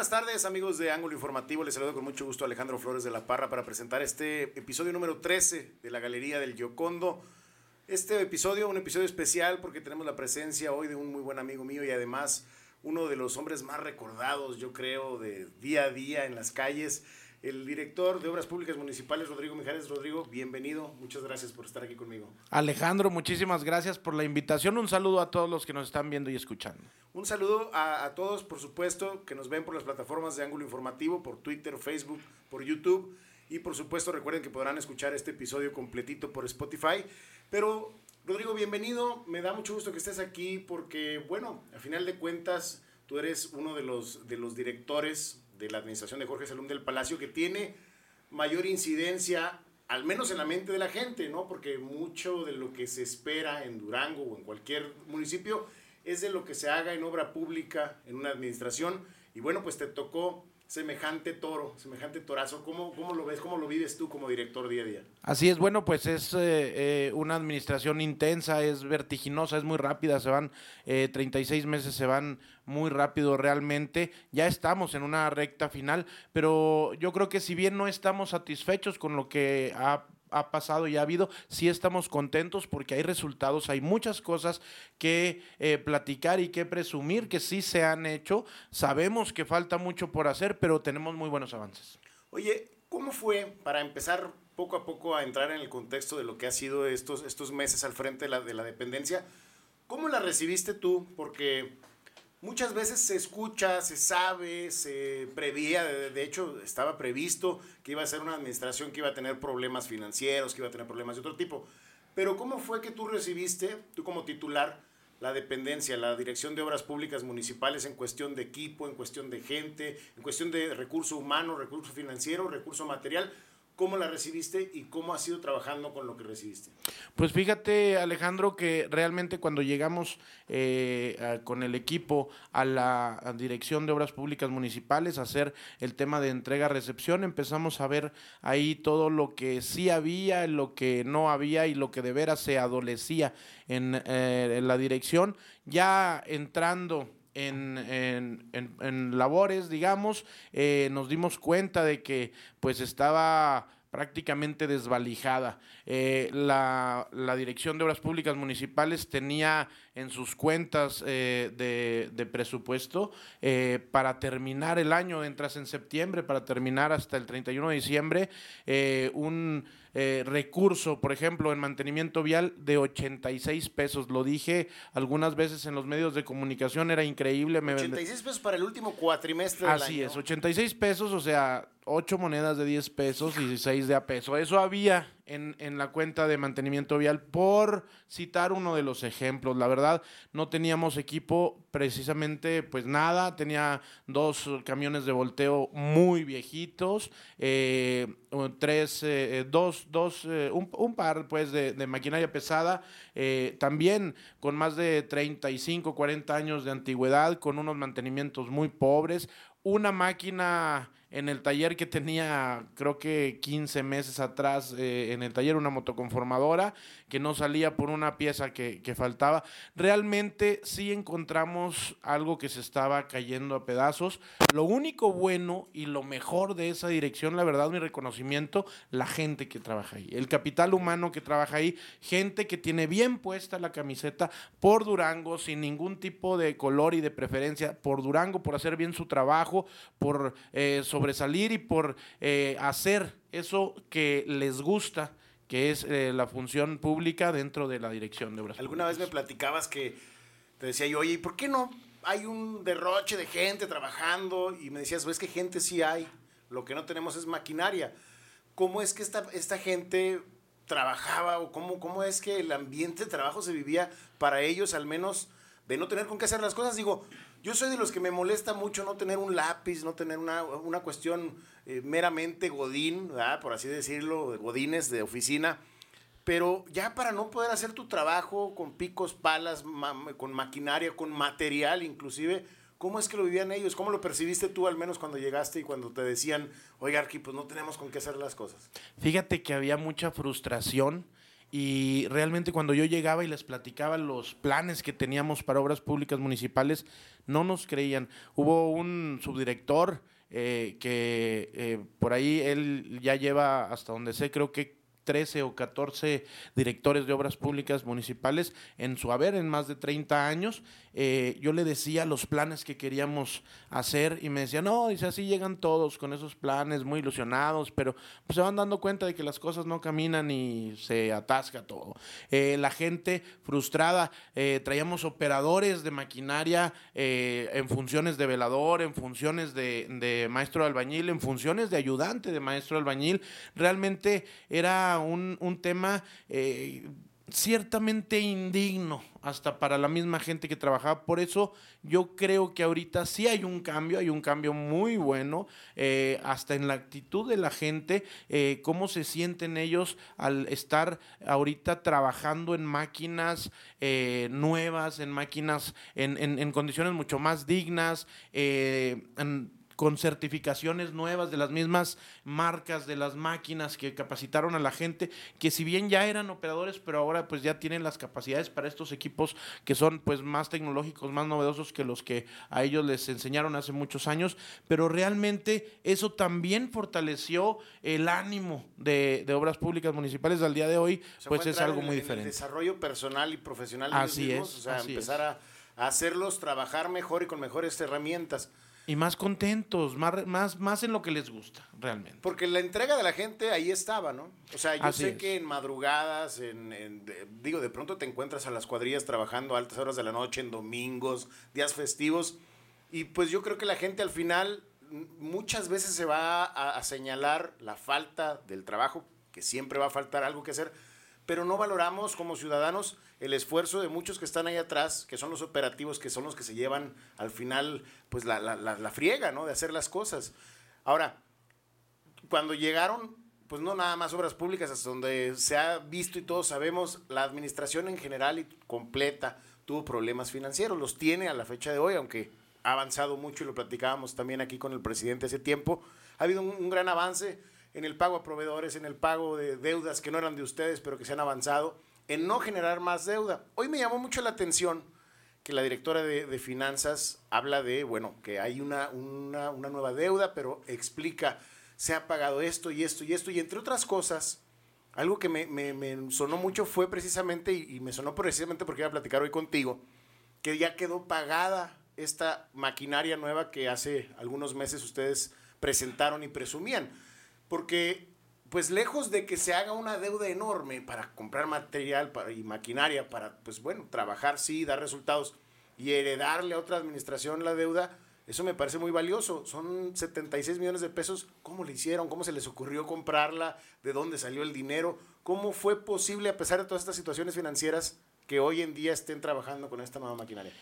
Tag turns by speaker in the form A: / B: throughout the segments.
A: buenas tardes, amigos de Ángulo Informativo. Les saludo con mucho gusto a Alejandro Flores de la Parra para presentar este episodio número 13 de la Galería del Giocondo. Este episodio, un episodio especial porque tenemos la presencia hoy de un muy buen amigo mío y además uno de los hombres más recordados, yo creo, de día a día en las calles el director de Obras Públicas Municipales, Rodrigo Mijares. Rodrigo, bienvenido. Muchas gracias por estar aquí conmigo.
B: Alejandro, muchísimas gracias por la invitación. Un saludo a todos los que nos están viendo y escuchando.
A: Un saludo a, todos, por supuesto, que nos ven por las plataformas de Ángulo Informativo, por Twitter, Facebook, por YouTube. Y por supuesto, recuerden que podrán escuchar este episodio completito por Spotify. Pero, Rodrigo, bienvenido. Me da mucho gusto que estés aquí porque, bueno, a final de cuentas, tú eres uno de los, de los directores de la administración de Jorge Salum del Palacio que tiene mayor incidencia, al menos en la mente de la gente, ¿no? Porque mucho de lo que se espera en Durango o en cualquier municipio es de lo que se haga en obra pública, en una administración. Y bueno, pues te tocó semejante toro, semejante torazo. ¿Cómo, ¿Cómo, lo ves, cómo lo vives tú como director día a día?
B: Así es, bueno, pues es eh, eh, una administración intensa, es vertiginosa, es muy rápida, se van eh, 36 meses, se van muy rápido realmente. Ya estamos en una recta final, pero yo creo que si bien no estamos satisfechos con lo que ha ha pasado y ha habido, sí estamos contentos porque hay resultados, hay muchas cosas que eh, platicar y que presumir que sí se han hecho. Sabemos que falta mucho por hacer, pero tenemos muy buenos avances.
A: Oye, ¿cómo fue para empezar poco a poco a entrar en el contexto de lo que ha sido estos, estos meses al frente de la, de la dependencia? ¿Cómo la recibiste tú? Porque Muchas veces se escucha, se sabe, se prevía, de, hecho estaba previsto que iba a ser una administración que iba a tener problemas financieros, que iba a tener problemas de otro tipo. Pero ¿cómo fue que tú recibiste, tú como titular, la dependencia, la dirección de obras públicas municipales en cuestión de equipo, en cuestión de gente, en cuestión de recurso humano, recurso financiero, recurso material? ¿Cómo la recibiste y cómo has ido trabajando con lo que recibiste?
B: Pues fíjate, Alejandro, que realmente cuando llegamos eh, con el equipo a la Dirección de Obras Públicas Municipales a hacer el tema de entrega-recepción, empezamos a ver ahí todo lo que sí había, lo que no había y lo que de veras se adolecía en, eh, la dirección. Ya entrando en, en, labores, digamos, eh, nos dimos cuenta de que pues estaba prácticamente desvalijada. Eh, la, Dirección de Obras Públicas Municipales tenía en sus cuentas eh, de, presupuesto para terminar el año, entras en septiembre, para terminar hasta el 31 de diciembre, un eh, recurso, por ejemplo, en mantenimiento vial de 86 pesos. Lo dije algunas veces en los medios de comunicación, era increíble.
A: 86 pesos para el último cuatrimestre del
B: Así es, 86 pesos, o sea, 8 monedas de 10 pesos y 6 de a peso. Eso había en, en, la cuenta de mantenimiento vial, por citar uno de los ejemplos. La verdad, no teníamos equipo precisamente, pues nada, tenía dos camiones de volteo muy viejitos, eh, tres, eh, dos, dos eh, un, un, par pues de maquinaria pesada, también con más de 35, 40 años de antigüedad, con unos mantenimientos muy pobres, una máquina en el taller que tenía, creo que 15 meses atrás, eh, en el taller, una motoconformadora que no salía por una pieza que, que, faltaba. Realmente sí encontramos algo que se estaba cayendo a pedazos. Lo único bueno y lo mejor de esa dirección, la verdad, mi reconocimiento, la gente que trabaja ahí, el capital humano que trabaja ahí, gente que tiene bien puesta la camiseta por Durango, sin ningún tipo de color y de preferencia, por Durango, por hacer bien su trabajo, por eh, sobresalir y por eh, hacer eso que les gusta, que es eh, la función pública dentro de la dirección de obras.
A: Alguna vez me platicabas que te decía yo, oye, ¿y por qué no hay un derroche de gente trabajando? Y me decías, ves que gente sí hay, lo que no tenemos es maquinaria. ¿Cómo es que esta, esta gente trabajaba o cómo, cómo es que el ambiente de trabajo se vivía para ellos, al menos de no tener con qué hacer las cosas? Digo, yo soy de los que me molesta mucho no tener un lápiz, no tener una, cuestión eh, meramente godín, por así decirlo, de godines de oficina. Pero ya para no poder hacer tu trabajo con picos, palas, con maquinaria, con material inclusive, ¿cómo es que lo vivían ellos? ¿Cómo lo percibiste tú al menos cuando llegaste y cuando te decían, oiga, Arqui, pues no tenemos con qué hacer las cosas?
B: Fíjate que había mucha frustración y realmente cuando yo llegaba y les platicaba los planes que teníamos para obras públicas municipales, no nos creían. Hubo un subdirector eh, que eh, por ahí él ya lleva, hasta donde sé, creo que 13 o 14 directores de obras públicas municipales en su haber en más de 30 años. Eh, yo le decía los planes que queríamos hacer y me decía, no, dice, así llegan todos con esos planes muy ilusionados, pero pues, se van dando cuenta de que las cosas no caminan y se atasca todo. Eh, la gente frustrada, eh, traíamos operadores de maquinaria en funciones de velador, en funciones de, de maestro albañil, en funciones de ayudante de maestro albañil. Realmente era un, un tema eh, ciertamente indigno hasta para la misma gente que trabajaba. Por eso yo creo que ahorita sí hay un cambio, hay un cambio muy bueno, eh, hasta en la actitud de la gente, eh, cómo se sienten ellos al estar ahorita trabajando en máquinas nuevas, en máquinas en, en, condiciones mucho más dignas, en, con certificaciones nuevas de las mismas marcas, de las máquinas que capacitaron a la gente, que si bien ya eran operadores, pero ahora pues ya tienen las capacidades para estos equipos que son pues más tecnológicos, más novedosos que los que a ellos les enseñaron hace muchos años, pero realmente eso también fortaleció el ánimo de, obras públicas municipales al día de hoy, pues es algo muy diferente.
A: el desarrollo personal y profesional
B: de así es,
A: o sea, empezar a hacerlos trabajar mejor y con mejores herramientas.
B: Y más contentos, más, más, más en lo que les gusta, realmente.
A: Porque la entrega de la gente ahí estaba, ¿no? O sea, yo sé que en madrugadas, en, digo, de pronto te encuentras a las cuadrillas trabajando a altas horas de la noche, en domingos, días festivos, y pues yo creo que la gente al final muchas veces se va a señalar la falta del trabajo, que siempre va a faltar algo que hacer, pero no valoramos como ciudadanos el esfuerzo de muchos que están ahí atrás, que son los operativos, que son los que se llevan al final, pues la, la, la, friega, ¿no? De hacer las cosas. Ahora, cuando llegaron, pues no nada más obras públicas, hasta donde se ha visto y todos sabemos, la administración en general y completa tuvo problemas financieros, los tiene a la fecha de hoy, aunque ha avanzado mucho y lo platicábamos también aquí con el presidente hace tiempo. Ha habido un gran avance en el pago a proveedores, en el pago de deudas que no eran de ustedes, pero que se han avanzado, en no generar más deuda. Hoy me llamó mucho la atención que la directora de, finanzas habla de, bueno, que hay una, una, nueva deuda, pero explica, se ha pagado esto y esto y esto, y entre otras cosas, algo que me, me, sonó mucho fue precisamente, y, y, me sonó precisamente porque iba a platicar hoy contigo, que ya quedó pagada esta maquinaria nueva que hace algunos meses ustedes presentaron y presumían porque pues lejos de que se haga una deuda enorme para comprar material y maquinaria para, pues bueno, trabajar, sí, dar resultados y heredarle a otra administración la deuda, eso me parece muy valioso. Son 76 millones de pesos. ¿Cómo le hicieron? ¿Cómo se les ocurrió comprarla? ¿De dónde salió el dinero? ¿Cómo fue posible, a pesar de todas estas situaciones financieras, que hoy en día estén trabajando con esta nueva maquinaria?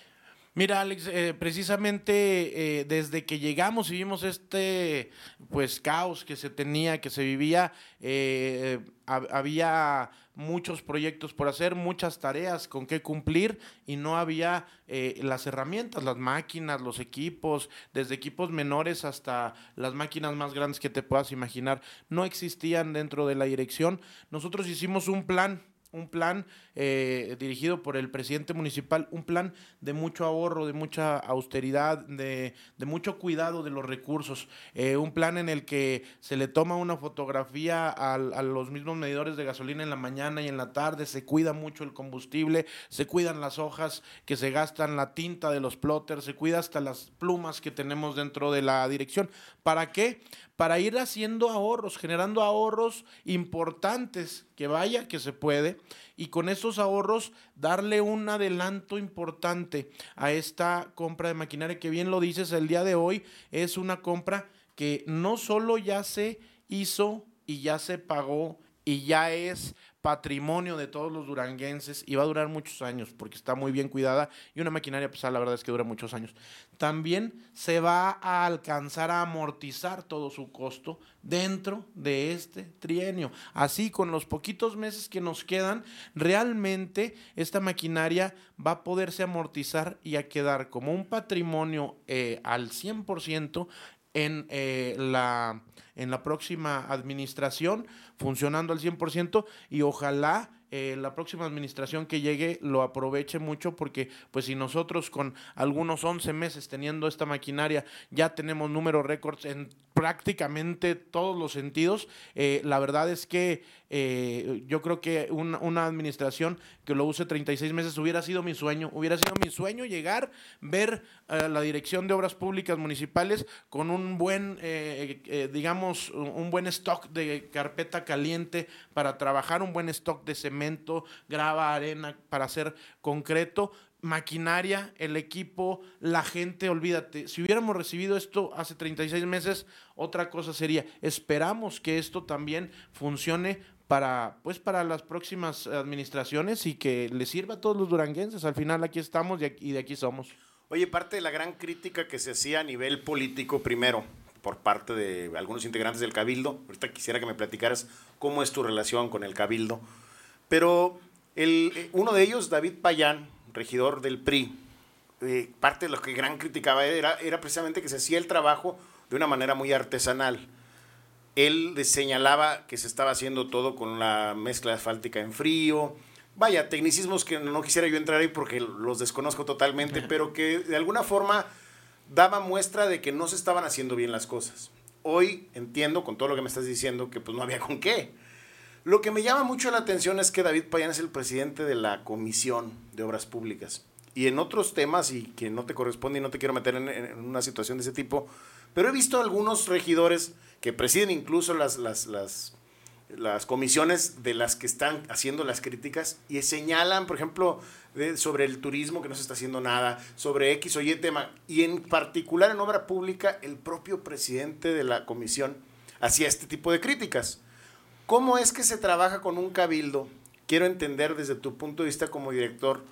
B: Mira, Alex, eh, precisamente eh, desde que llegamos y vimos este pues caos que se tenía, que se vivía, eh, había muchos proyectos por hacer, muchas tareas con que cumplir y no había las herramientas, las máquinas, los equipos, desde equipos menores hasta las máquinas más grandes que te puedas imaginar, no existían dentro de la dirección. Nosotros hicimos un plan un plan eh, dirigido por el presidente municipal, un plan de mucho ahorro, de mucha austeridad, de, mucho cuidado de los recursos, eh, un plan en el que se le toma una fotografía a, los mismos medidores de gasolina en la mañana y en la tarde, se cuida mucho el combustible, se cuidan las hojas que se gastan, la tinta de los plotters, se cuida hasta las plumas que tenemos dentro de la dirección. ¿Para qué? Para ir haciendo ahorros, generando ahorros importantes, que vaya que se puede, y con esos ahorros darle un adelanto importante a esta compra de maquinaria, que bien lo dices, el día de hoy es una compra que no solo ya se hizo y ya se pagó y ya es patrimonio de todos los duranguenses y va a durar muchos años porque está muy bien cuidada y una maquinaria pesada la verdad es que dura muchos años. También se va a alcanzar a amortizar todo su costo dentro de este trienio. Así con los poquitos meses que nos quedan, realmente esta maquinaria va a poderse amortizar y a quedar como un patrimonio eh, al 100% en eh, la en la próxima administración, funcionando al 100% y ojalá eh, la próxima administración que llegue lo aproveche mucho porque pues si nosotros con algunos 11 meses teniendo esta maquinaria ya tenemos números récords en prácticamente todos los sentidos, eh, la verdad es que eh, yo creo que una administración que lo use 36 meses hubiera sido mi sueño, hubiera sido mi sueño llegar, ver la Dirección de Obras Públicas Municipales con un buen, digamos, un buen stock de carpeta caliente para trabajar, un buen stock de cemento grava, arena para hacer concreto, maquinaria, el equipo, la gente, olvídate, si hubiéramos recibido esto hace 36 meses, otra cosa sería, esperamos que esto también funcione para pues para las próximas administraciones y que le sirva a todos los duranguenses. Al final aquí estamos y de aquí somos.
A: Oye, parte de la gran crítica que se hacía a nivel político primero por parte de algunos integrantes del Cabildo, ahorita quisiera que me platicaras cómo es tu relación con el Cabildo pero el, eh, uno de ellos, David Payán, regidor del PRI, eh, parte de lo que gran criticaba era, era precisamente que se hacía el trabajo de una manera muy artesanal. Él señalaba que se estaba haciendo todo con la mezcla asfáltica en frío. Vaya, tecnicismos que no quisiera yo entrar ahí porque los desconozco totalmente, pero que de alguna forma daba muestra de que no se estaban haciendo bien las cosas. Hoy entiendo con todo lo que me estás diciendo que pues no había con qué. Lo que me llama mucho la atención es que David Payán es el presidente de la Comisión de Obras Públicas. Y en otros temas, y que no te corresponde y no te quiero meter en, una situación de ese tipo, pero he visto algunos regidores que presiden incluso las, las, las, comisiones de las que están haciendo las críticas y señalan, por ejemplo, sobre el turismo que no se está haciendo nada, sobre X o Y tema, y en particular en obra pública, el propio presidente de la comisión hacía este tipo de críticas. ¿Cómo es que se trabaja con un cabildo? Quiero entender desde tu punto de vista como director.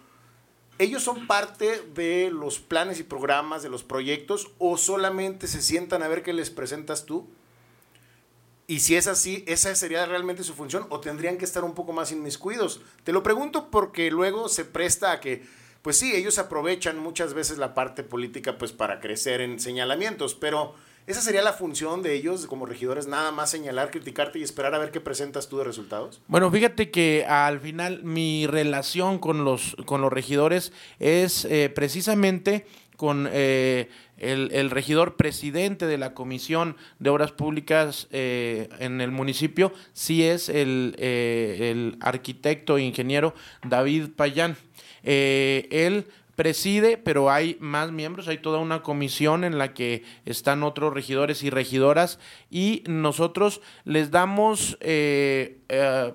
A: ¿Ellos son parte de los planes y programas, de los proyectos, o solamente se sientan a ver qué les presentas tú? Y si es así, ¿esa sería realmente su función o tendrían que estar un poco más inmiscuidos? Te lo pregunto porque luego se presta a que, pues sí, ellos aprovechan muchas veces la parte política pues para crecer en señalamientos, pero ¿Esa sería la función de ellos como regidores? Nada más señalar, criticarte y esperar a ver qué presentas tú de resultados.
B: Bueno, fíjate que al final mi relación con los, con los regidores es eh, precisamente con eh, el, regidor presidente de la Comisión de Obras Públicas eh, en el municipio, sí es el, el arquitecto e ingeniero David Payán. él preside, pero hay más miembros, hay toda una comisión en la que están otros regidores y regidoras y nosotros les damos eh, eh,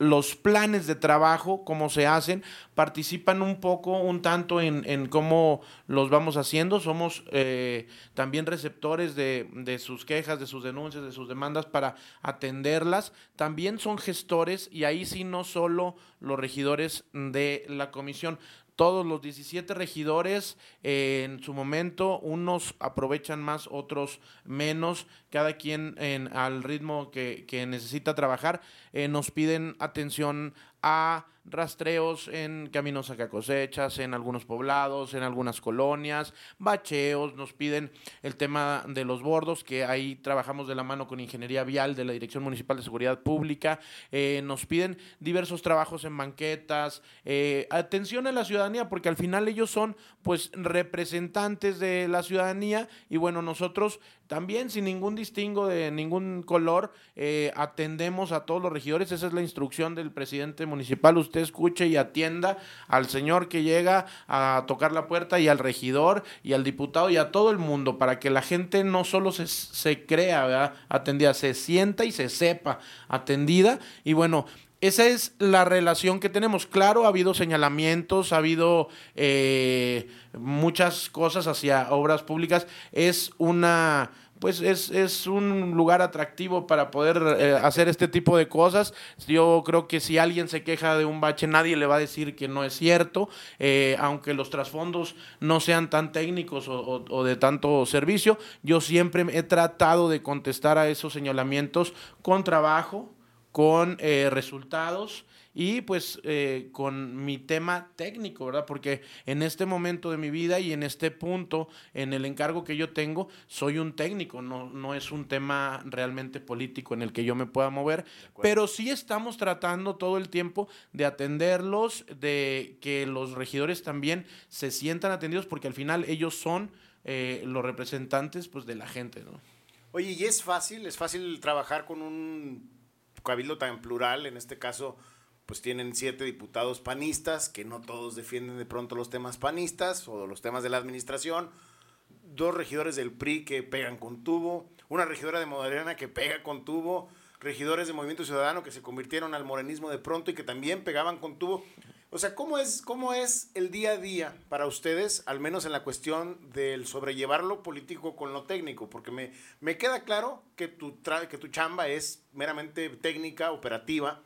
B: los planes de trabajo, cómo se hacen, participan un poco, un tanto en, cómo los vamos haciendo, somos eh, también receptores de, de, sus quejas, de sus denuncias, de sus demandas para atenderlas, también son gestores y ahí sí no solo los regidores de la comisión, todos los 17 regidores eh, en su momento, unos aprovechan más, otros menos, cada quien en, al ritmo que, que necesita trabajar, eh, nos piden atención a rastreos en caminos a cosechas, en algunos poblados, en algunas colonias, bacheos, nos piden el tema de los bordos, que ahí trabajamos de la mano con Ingeniería Vial de la Dirección Municipal de Seguridad Pública, eh, nos piden diversos trabajos en banquetas, eh, atención a la ciudadanía, porque al final ellos son pues representantes de la ciudadanía y bueno, nosotros también sin ningún distingo de ningún color eh, atendemos a todos los regidores, esa es la instrucción del presidente municipal, usted escuche y atienda al señor que llega a tocar la puerta y al regidor y al diputado y a todo el mundo para que la gente no solo se, se crea atendida, se sienta y se sepa atendida. Y bueno, esa es la relación que tenemos. Claro, ha habido señalamientos, ha habido eh, muchas cosas hacia obras públicas. Es una pues es, es, un lugar atractivo para poder eh, hacer este tipo de cosas. Yo creo que si alguien se queja de un bache, nadie le va a decir que no es cierto, eh, aunque los trasfondos no sean tan técnicos o, o, de tanto servicio. Yo siempre he tratado de contestar a esos señalamientos con trabajo, con eh, resultados y pues eh, con mi tema técnico, ¿verdad? Porque en este momento de mi vida y en este punto, en el encargo que yo tengo, soy un técnico, no, no es un tema realmente político en el que yo me pueda mover, pero sí estamos tratando todo el tiempo de atenderlos, de que los regidores también se sientan atendidos, porque al final ellos son eh, los representantes pues, de la gente, ¿no?
A: Oye, ¿y es fácil? ¿Es fácil trabajar con un cabildo tan plural? En este caso, pues tienen siete diputados panistas, que no todos defienden de pronto los temas panistas o los temas de la administración, dos regidores del PRI que pegan con tubo, una regidora de Moderna que pega con tubo, regidores de Movimiento Ciudadano que se convirtieron al morenismo de pronto y que también pegaban con tubo. O sea, ¿cómo es, ¿cómo es el día a día para ustedes, al menos en la cuestión del sobrellevar lo político con lo técnico? Porque me, me queda claro que tu, que tu chamba es meramente técnica, operativa,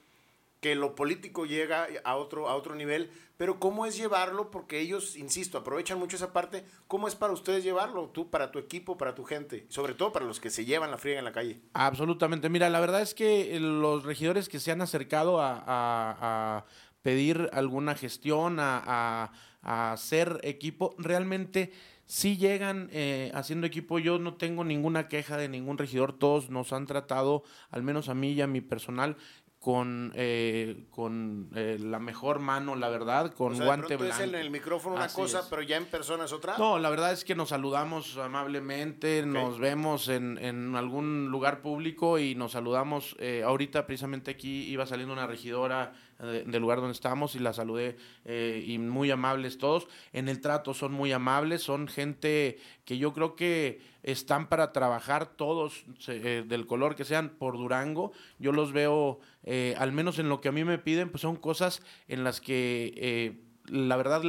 A: que lo político llega a otro, a otro nivel, pero ¿cómo es llevarlo? Porque ellos, insisto, aprovechan mucho esa parte. ¿Cómo es para ustedes llevarlo? Tú, para tu equipo, para tu gente, sobre todo para los que se llevan la friega en la calle.
B: Absolutamente. Mira, la verdad es que los regidores que se han acercado a, pedir alguna gestión, a, hacer equipo, realmente sí llegan eh, haciendo equipo. Yo no tengo ninguna queja de ningún regidor. Todos nos han tratado, al menos a mí y a mi personal, con, eh, con eh, la mejor mano, la verdad, con guante blanco.
A: en el micrófono una cosa, pero ya en persona es otra.
B: No, la verdad es que nos saludamos amablemente, nos vemos en, en, algún lugar público y nos saludamos. Eh, ahorita precisamente aquí iba saliendo una regidora del lugar donde estamos y la saludé eh, y muy amables todos. En el trato son muy amables, son gente que yo creo que están para trabajar todos eh, del color que sean por Durango. Yo los veo, eh, al menos en lo que a mí me piden, pues son cosas en las que la verdad,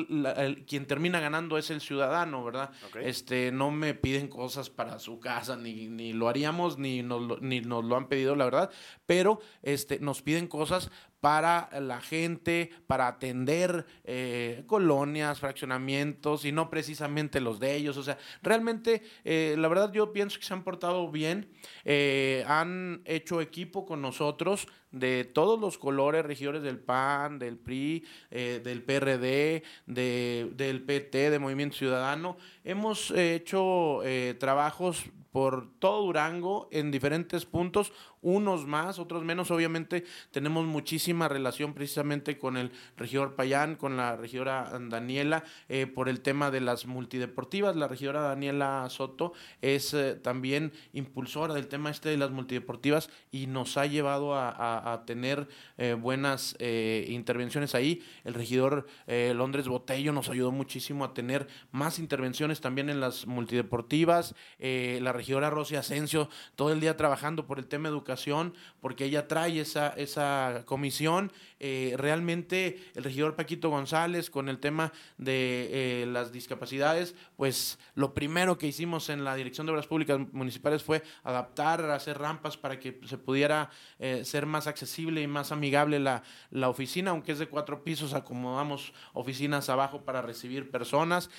B: quien termina ganando es el ciudadano, ¿verdad? Este, no me piden cosas para su casa, ni, ni lo haríamos, ni nos, ni nos lo han pedido, la verdad, pero este, nos piden cosas para la gente, para atender eh, colonias, fraccionamientos y no precisamente los de ellos. O sea, realmente, eh, la verdad yo pienso que se han portado bien, eh, han hecho equipo con nosotros de todos los colores, regidores del PAN, del PRI, del PRD, de, del PT, de Movimiento Ciudadano. Hemos hecho trabajos por todo Durango en diferentes puntos, unos más, otros menos. Obviamente tenemos muchísima relación precisamente con el regidor Payán, con la regidora Daniela, eh, por el tema de las multideportivas. La regidora Daniela Soto es eh, también impulsora del tema este de las multideportivas y nos ha llevado a, tener eh, buenas intervenciones ahí. El regidor Londres Botello nos ayudó muchísimo a tener más intervenciones también en las multideportivas. la regidora Rosy Asensio todo el día trabajando por el tema educación, porque ella trae esa, esa comisión. Eh, realmente el regidor Paquito González con el tema de eh, las discapacidades, pues lo primero que hicimos en la Dirección de Obras Públicas Municipales fue adaptar, hacer rampas para que se pudiera eh, ser más accesible y más amigable la, la oficina, aunque es de cuatro pisos, acomodamos oficinas abajo para recibir personas,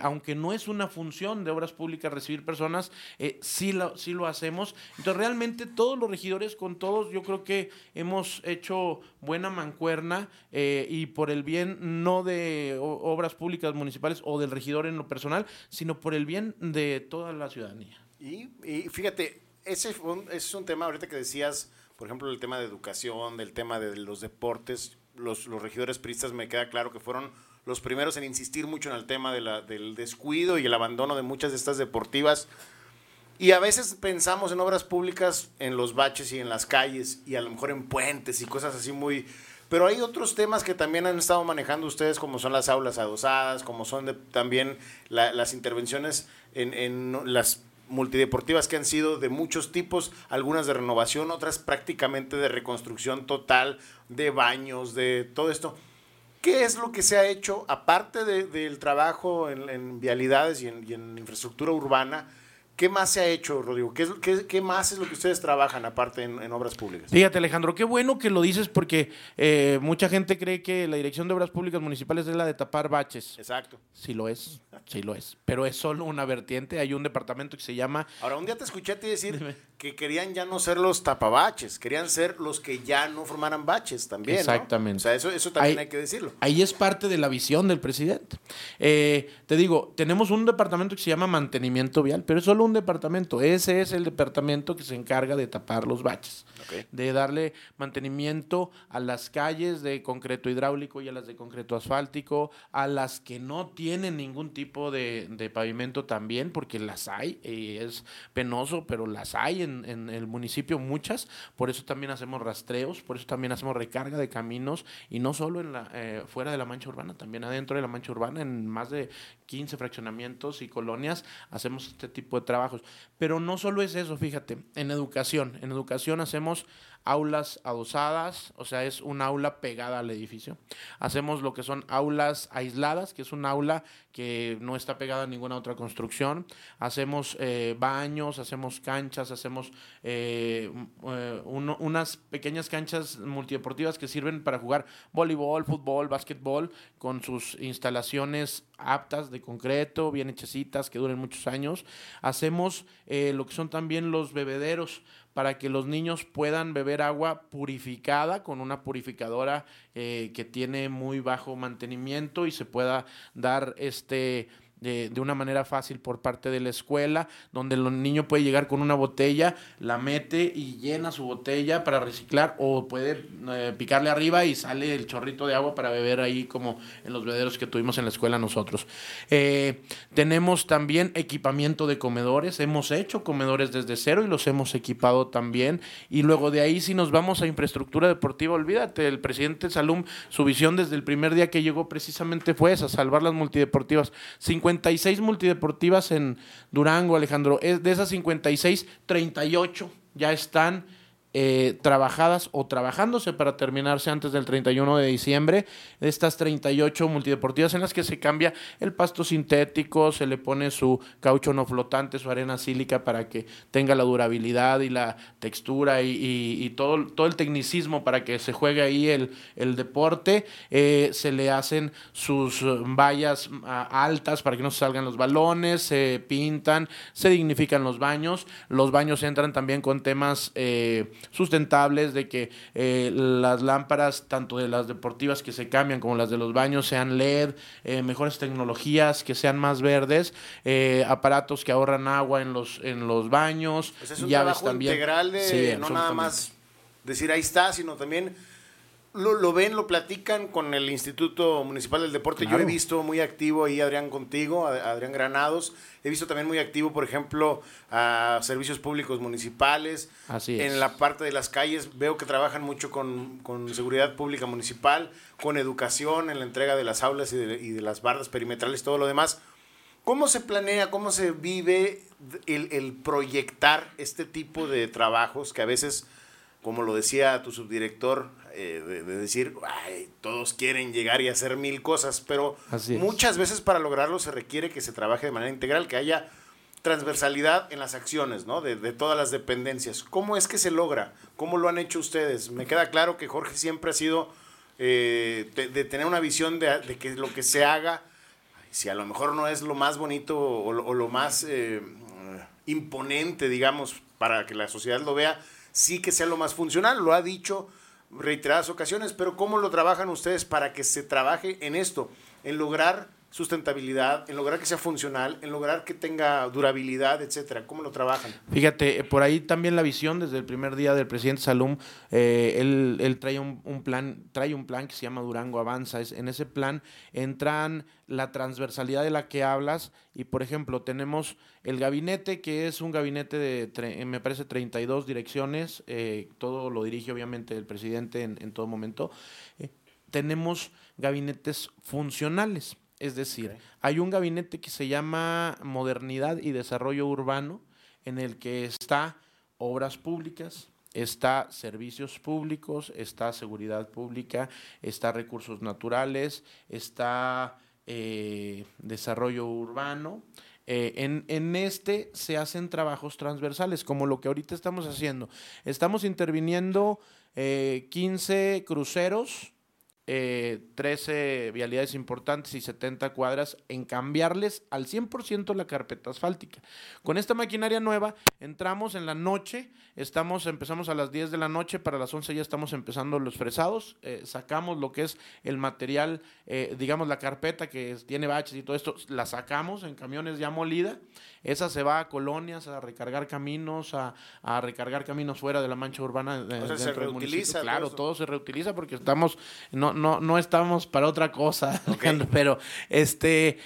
B: aunque no es una función de Obras Públicas recibir personas, sí, lo, sí lo hacemos. Entonces, realmente todos los regidores, con todos, yo creo que hemos hecho buena mancuerna eh, y por el bien no de obras públicas municipales o del regidor en lo personal, sino por el bien de toda la ciudadanía.
A: Y, fíjate, ese, es un tema ahorita que decías, por ejemplo, el tema de educación, del tema de los deportes. Los, los regidores priistas me queda claro que fueron los primeros en insistir mucho en el tema del descuido y el abandono de muchas de estas deportivas y a veces pensamos en obras públicas, en los baches y en las calles, y a lo mejor en puentes y cosas así muy... Pero hay otros temas que también han estado manejando ustedes, como son las aulas adosadas, como son también las intervenciones en, en las multideportivas que han sido de muchos tipos, algunas de renovación, otras prácticamente de reconstrucción total, de baños, de todo esto. ¿Qué es lo que se ha hecho, aparte del trabajo en, vialidades y en infraestructura urbana? ¿Qué más se ha hecho, Rodrigo? ¿Qué, más es lo que ustedes trabajan aparte en, obras públicas?
B: Fíjate, Alejandro, qué bueno que lo dices porque eh, mucha gente cree que la Dirección de Obras Públicas Municipales es la de tapar baches.
A: Exacto.
B: Sí lo es. Sí lo es, pero es solo una vertiente. Hay un departamento que se llama...
A: Ahora, un día te escuché a ti decir que querían ya no ser los tapabaches, querían ser los que ya no formaran baches también.
B: Exactamente.
A: O sea, eso, eso también hay que decirlo.
B: Ahí es parte de la visión del presidente. Eh, te digo, tenemos un departamento que se llama mantenimiento vial, pero es solo un departamento. Ese es el departamento que se encarga de tapar los baches, de darle mantenimiento a las calles de concreto hidráulico y a las de concreto asfáltico, a las que no tienen ningún tipo de, pavimento también, porque las hay, y es penoso, pero las hay en, el municipio muchas, por eso también hacemos rastreos, por eso también hacemos recarga de caminos, y no solo en la, eh, fuera de la mancha urbana, también adentro de la mancha urbana, en más de 15 fraccionamientos y colonias, hacemos este tipo de trabajos. Pero no solo es eso, fíjate, en educación, en educación hacemos aulas adosadas, o sea, es un aula pegada al edificio. Hacemos lo que son aulas aisladas, que es un aula que no está pegada a ninguna otra construcción. Hacemos eh, baños, hacemos canchas, hacemos eh, eh, unas pequeñas canchas multideportivas que sirven para jugar voleibol, fútbol, básquetbol, con sus instalaciones aptas de concreto, bien hechecitas, que duren muchos años. Hacemos lo que son también los bebederos para que los niños puedan beber agua purificada con una purificadora eh, que tiene muy bajo mantenimiento y se pueda dar este de, una manera fácil por parte de la escuela, donde el niño puede llegar con una botella, la mete y llena su botella para reciclar o puede eh, picarle arriba y sale el chorrito de agua para beber ahí como en los bebederos que tuvimos en la escuela nosotros. Eh, tenemos también equipamiento de comedores, hemos hecho comedores desde cero y los hemos equipado también y luego de ahí si nos vamos a infraestructura deportiva, olvídate, el presidente Salum, su visión desde el primer día que llegó precisamente fue esa, salvar las multideportivas. 50 56 multideportivas en Durango, Alejandro. Es de esas 56, 38 ya están eh, trabajadas o trabajándose para terminarse antes del 31 de diciembre. Estas 38 multideportivas en las que se cambia el pasto sintético, se le pone su caucho no flotante, su arena sílica para que tenga la durabilidad y la textura y, todo, todo el tecnicismo para que se juegue ahí el, el deporte. Eh, se le hacen sus vallas ah, altas para que no se salgan los balones, se pintan, se dignifican los baños. Los baños entran también con temas... Eh, sustentables, de que eh, las lámparas, tanto de las deportivas que se cambian como las de los baños, sean LED, eh, mejores tecnologías, que sean más verdes, eh, aparatos que ahorran agua en los, en los baños,
A: pues es un llaves también. integral de no nada más decir ahí está, sino también lo, lo, ven, lo platican con el Instituto Municipal del Deporte. Yo he visto muy activo ahí Adrián contigo, Adrián Granados. He visto también muy activo, por ejemplo, a servicios públicos municipales.
B: Así
A: es. En la parte de las calles veo que trabajan mucho con, con seguridad pública municipal, con educación, en la entrega de las aulas y de, y de las bardas perimetrales, todo lo demás. ¿Cómo se planea, cómo se vive el, el proyectar este tipo de trabajos que a veces, como lo decía tu subdirector, eh, de, decir, todos quieren llegar y hacer mil cosas, pero muchas veces para lograrlo se requiere que se trabaje de manera integral, que haya transversalidad en las acciones, ¿no? De, todas las dependencias. ¿Cómo es que se logra? ¿Cómo lo han hecho ustedes? Me queda claro que Jorge siempre ha sido eh, de, tener una visión de, que lo que se haga, si a lo mejor no es lo más bonito o, lo, más eh, imponente, digamos, para que la sociedad lo vea, sí que sea lo más funcional. Lo ha dicho reiteradas ocasiones, pero ¿cómo lo trabajan ustedes para que se trabaje en esto, en lograr sustentabilidad, en lograr que sea funcional, en lograr que tenga durabilidad, etcétera? ¿Cómo lo trabajan?
B: Fíjate, eh, por ahí también la visión desde el primer día del presidente Salum, eh, él, trae un, plan, trae un plan que se llama Durango Avanza. En ese plan entran la transversalidad de la que hablas y, por ejemplo, tenemos el gabinete, que es un gabinete de, me parece, 32 direcciones, eh, todo lo dirige obviamente el presidente en, en todo momento. tenemos gabinetes funcionales es decir, hay un gabinete que se llama Modernidad y Desarrollo Urbano, en el que está obras públicas, está servicios públicos, está seguridad pública, está recursos naturales, está eh, desarrollo urbano. Eh, en, en, este se hacen trabajos transversales, como lo que ahorita estamos haciendo. Estamos interviniendo 15 eh, cruceros eh, 13 vialidades importantes y 70 cuadras en cambiarles al 100% la carpeta asfáltica. Con esta maquinaria nueva entramos en la noche, estamos, empezamos a las 10 de la noche, para las 11 ya estamos empezando los fresados, eh, sacamos lo que es el material, eh, digamos la carpeta que tiene baches y todo esto, la sacamos en camiones ya molida, esa se va a colonias a recargar caminos, a, a recargar caminos fuera de la mancha urbana.
A: o sea, se reutiliza.
B: Claro, todo, se reutiliza porque estamos, no, no, no estamos para otra cosa, pero este,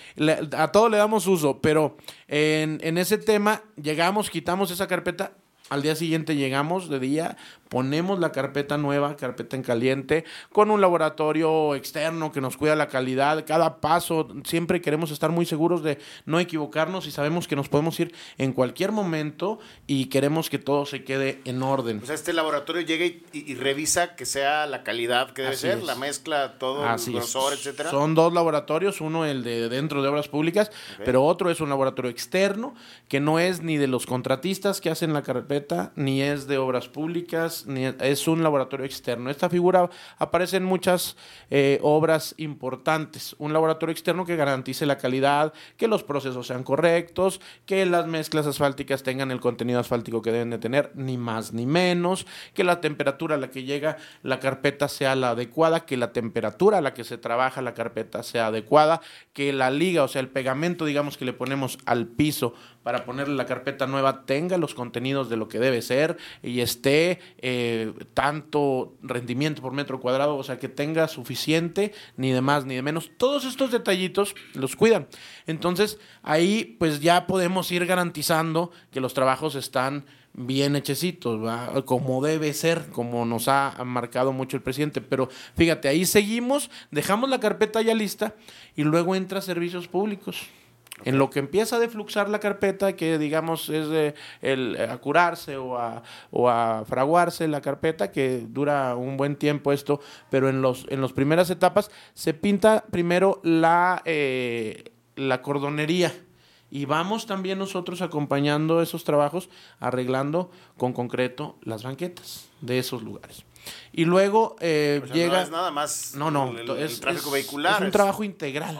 B: a todo le damos uso, pero en, en ese tema llegamos, quitamos esa carpeta, al día siguiente llegamos de día, ponemos la carpeta nueva, carpeta en caliente, con un laboratorio externo que nos cuida la calidad. Cada paso, siempre queremos estar muy seguros de no equivocarnos y sabemos que nos podemos ir en cualquier momento y queremos que todo se quede en orden.
A: O sea, este laboratorio llega y, revisa que sea la calidad que debe ser, la mezcla, todo, el grosor, etcétera.
B: Son dos laboratorios, uno el de dentro de obras públicas, pero otro es un laboratorio externo que no es ni de los contratistas que hacen la carpeta, ni es de obras públicas es un laboratorio externo. Esta figura aparece en muchas eh, obras importantes. Un laboratorio externo que garantice la calidad, que los procesos sean correctos, que las mezclas asfálticas tengan el contenido asfáltico que deben de tener, ni más ni menos, que la temperatura a la que llega la carpeta sea la adecuada, que la temperatura a la que se trabaja la carpeta sea adecuada, que la liga, o sea, el pegamento, digamos, que le ponemos al piso para ponerle la carpeta nueva tenga los contenidos de lo que debe ser y esté eh, tanto rendimiento por metro cuadrado, o sea, que tenga suficiente, ni de más ni de menos. Todos estos detallitos los cuidan. Entonces, ahí pues ya podemos ir garantizando que los trabajos están bien hechecitos, como debe ser, como nos ha marcado mucho el presidente. Pero fíjate, ahí seguimos, dejamos la carpeta ya lista y luego entra servicios públicos. En lo que empieza a defluxar la carpeta, que digamos es de el, a curarse o a, o a fraguarse la carpeta, que dura un buen tiempo esto, pero en los en las primeras etapas se pinta primero la, eh, la cordonería y vamos también nosotros acompañando esos trabajos, arreglando con concreto las banquetas de esos lugares. Y luego eh, llega.
A: No es nada más.
B: No, no.
A: El, es, tráfico vehicular.
B: Es un trabajo integral.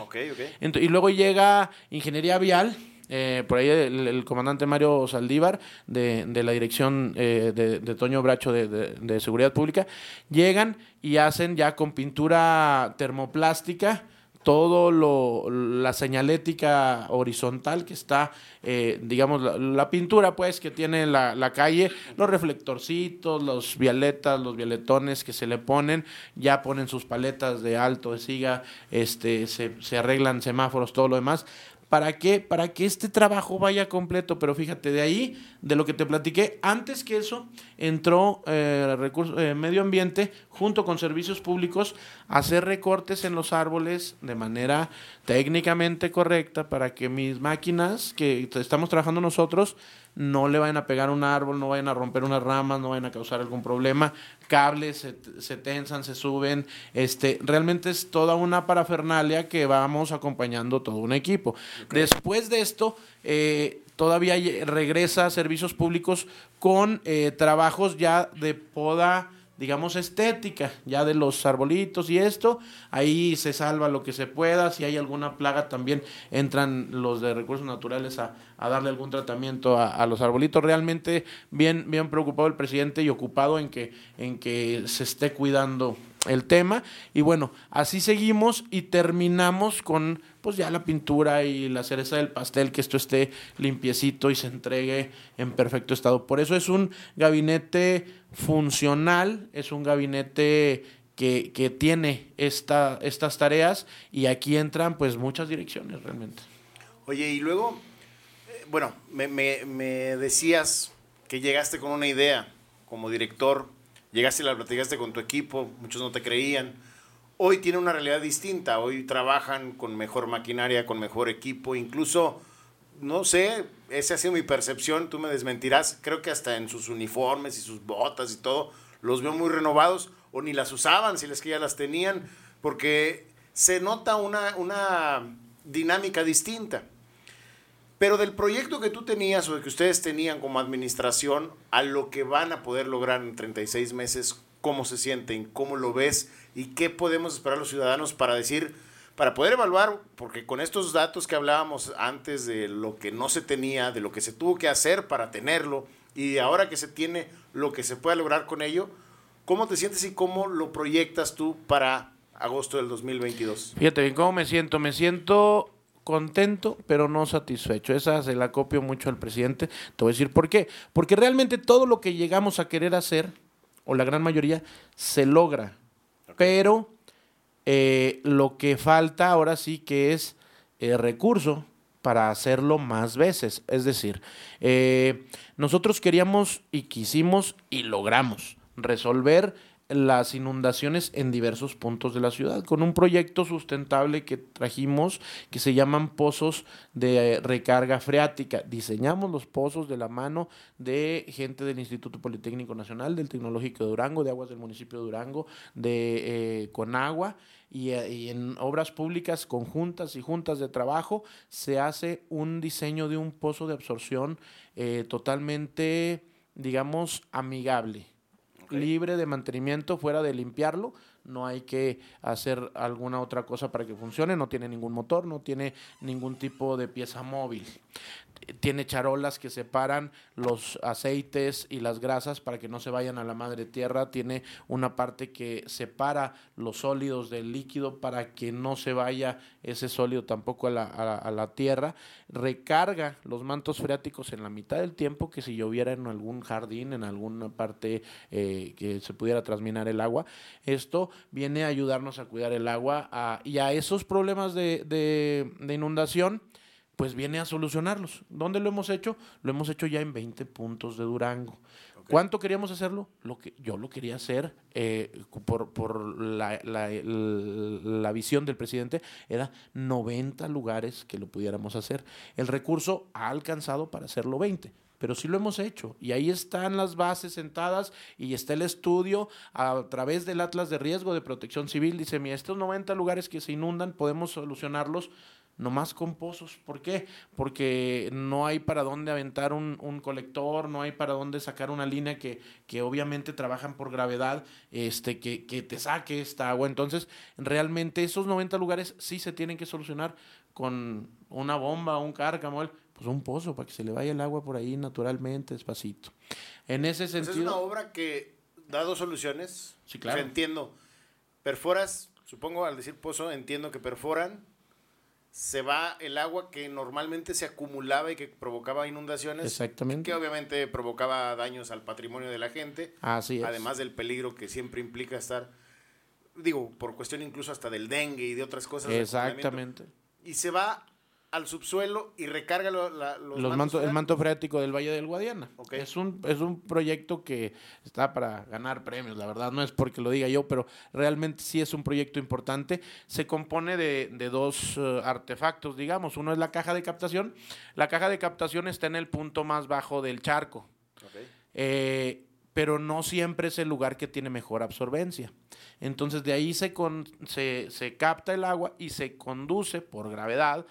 B: y luego llega Ingeniería Vial. Eh, por ahí el, comandante Mario Saldívar de, de la dirección eh, de, de, Toño Bracho de, de, Seguridad Pública, llegan y hacen ya con pintura termoplástica todo lo, la señalética horizontal que está, eh, digamos, la, pintura pues que tiene la, la, calle, los reflectorcitos, los violetas, los violetones que se le ponen, ya ponen sus paletas de alto, de siga, este, se, se arreglan semáforos, todo lo demás, ¿Para qué? Para que este trabajo vaya completo. Pero fíjate, de ahí, de lo que te platiqué, antes que eso, entró eh, recurso, eh, Medio Ambiente junto con Servicios Públicos a hacer recortes en los árboles de manera técnicamente correcta para que mis máquinas que estamos trabajando nosotros no le vayan a pegar un árbol, no vayan a romper unas ramas, no vayan a causar algún problema, cables se, se, tensan, se suben, este, realmente es toda una parafernalia que vamos acompañando todo un equipo. Después de esto, eh, todavía regresa a servicios públicos con eh, trabajos ya de poda digamos, estética, ya de los arbolitos y esto, ahí se salva lo que se pueda, si hay alguna plaga también entran los de recursos naturales a, a darle algún tratamiento a, los arbolitos. Realmente bien, bien preocupado el presidente y ocupado en que, en que se esté cuidando el tema. Y bueno, así seguimos y terminamos con pues ya la pintura y la cereza del pastel, que esto esté limpiecito y se entregue en perfecto estado. Por eso es un gabinete funcional, es un gabinete que, que tiene esta, estas tareas y aquí entran pues muchas direcciones realmente.
A: Oye, y luego, eh, bueno, me, me, me decías que llegaste con una idea como director, llegaste y la platicaste con tu equipo, muchos no te creían hoy tiene una realidad distinta. Hoy trabajan con mejor maquinaria, con mejor equipo, incluso, no sé, esa ha sido mi percepción, tú me desmentirás, creo que hasta en sus uniformes y sus botas y todo, los veo muy renovados, o ni las usaban, si les que ya las tenían, porque se nota una, una dinámica distinta. Pero del proyecto que tú tenías o que ustedes tenían como administración a lo que van a poder lograr en 36 meses, cómo se sienten, cómo lo ves y qué podemos esperar los ciudadanos para decir, para poder evaluar, porque con estos datos que hablábamos antes de lo que no se tenía, de lo que se tuvo que hacer para tenerlo y ahora que se tiene lo que se pueda lograr con ello, ¿cómo te sientes y cómo lo proyectas tú para agosto del 2022?
B: Fíjate bien, ¿cómo me siento? Me siento contento, pero no satisfecho. Esa se la copio mucho al presidente. Te voy a decir por qué. Porque realmente todo lo que llegamos a querer hacer, o la gran mayoría, se logra. Pero eh, lo que falta ahora sí que es eh, recurso para hacerlo más veces. Es decir, eh, nosotros queríamos y quisimos y logramos resolver las inundaciones en diversos puntos de la ciudad, con un proyecto sustentable que trajimos que se llaman pozos de recarga freática. Diseñamos los pozos de la mano de gente del Instituto Politécnico Nacional, del Tecnológico de Durango, de Aguas del municipio de Durango, de eh, Conagua. Y, eh, en obras públicas conjuntas y juntas de trabajo se hace un diseño de un pozo de absorción eh, totalmente, digamos, amigable libre de mantenimiento, fuera de limpiarlo. No hay que hacer alguna otra cosa para que funcione. No tiene ningún motor, no tiene ningún tipo de pieza móvil tiene charolas que separan los aceites y las grasas para que no se vayan a la madre tierra, tiene una parte que separa los sólidos del líquido para que no se vaya ese sólido tampoco a la, a la, tierra, recarga los mantos freáticos en la mitad del tiempo que si lloviera en algún jardín, en alguna parte eh, que se pudiera transminar el agua, esto viene a ayudarnos a cuidar el agua y a esos problemas de, de inundación pues viene a solucionarlos. ¿Dónde lo hemos hecho? Lo hemos hecho ya en 20 puntos de Durango. ¿Cuánto queríamos hacerlo? Lo que yo lo quería hacer eh, por, por la, la, la, visión del presidente, era 90 lugares que lo pudiéramos hacer. El recurso ha alcanzado para hacerlo 20 pero sí lo hemos hecho. Y ahí están las bases sentadas y está el estudio a través del Atlas de Riesgo de Protección Civil. Dice, mira, estos 90 lugares que se inundan podemos solucionarlos nomás con pozos. ¿Por qué? Porque no hay para dónde aventar un, un, colector, no hay para dónde sacar una línea que, que obviamente trabajan por gravedad, este, que, que, te saque esta agua. Entonces, realmente esos 90 lugares sí se tienen que solucionar con una bomba, un cárcamo, pues un pozo para que se le vaya el agua por ahí naturalmente, despacito. En ese sentido...
A: Pues es una obra que da dos soluciones.
B: Sí, claro.
A: entiendo. Perforas, supongo al decir pozo, entiendo que perforan se va el agua que normalmente se acumulaba y que provocaba inundaciones.
B: Exactamente.
A: Que obviamente provocaba daños al patrimonio de la gente.
B: Así es.
A: Además del peligro que siempre implica estar, digo, por cuestión incluso hasta del dengue y de otras cosas.
B: Exactamente.
A: Y se va al subsuelo y recarga los,
B: mantos el manto freático del Valle del Guadiana. Es, un, es un proyecto que está para ganar premios, la verdad, no es porque lo diga yo, pero realmente sí es un proyecto importante. Se compone de, de dos uh, artefactos, digamos. Uno es la caja de captación. La caja de captación está en el punto más bajo del charco. Eh, pero no siempre es el lugar que tiene mejor absorbencia. Entonces de ahí se, con, se, se capta el agua y se conduce por gravedad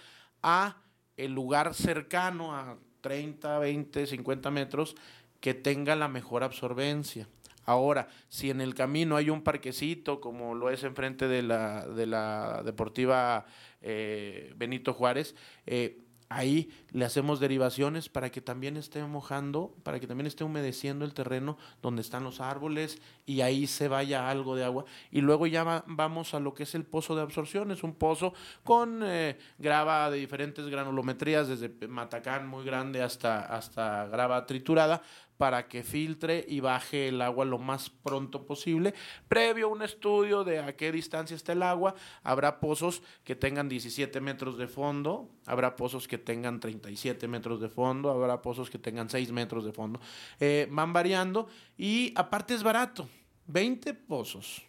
B: a el lugar cercano a 30, 20, 50 metros que tenga la mejor absorbencia. Ahora, si en el camino hay un parquecito, como lo es enfrente de la, de la Deportiva eh, Benito Juárez, eh, ahí le hacemos derivaciones para que también esté mojando, para que también esté humedeciendo el terreno donde están los árboles y ahí se vaya algo de agua. Y luego ya vamos a lo que es el pozo de absorción, es un pozo con eh, grava de diferentes granulometrías, desde matacán muy grande hasta, hasta grava triturada, para que filtre y baje el agua lo más pronto posible. Previo a un estudio de a qué distancia está el agua, habrá pozos que tengan 17 metros de fondo, habrá pozos que tengan 37 metros de fondo, habrá pozos que tengan 6 metros de fondo. Eh, van variando y aparte es barato, 20 pozos.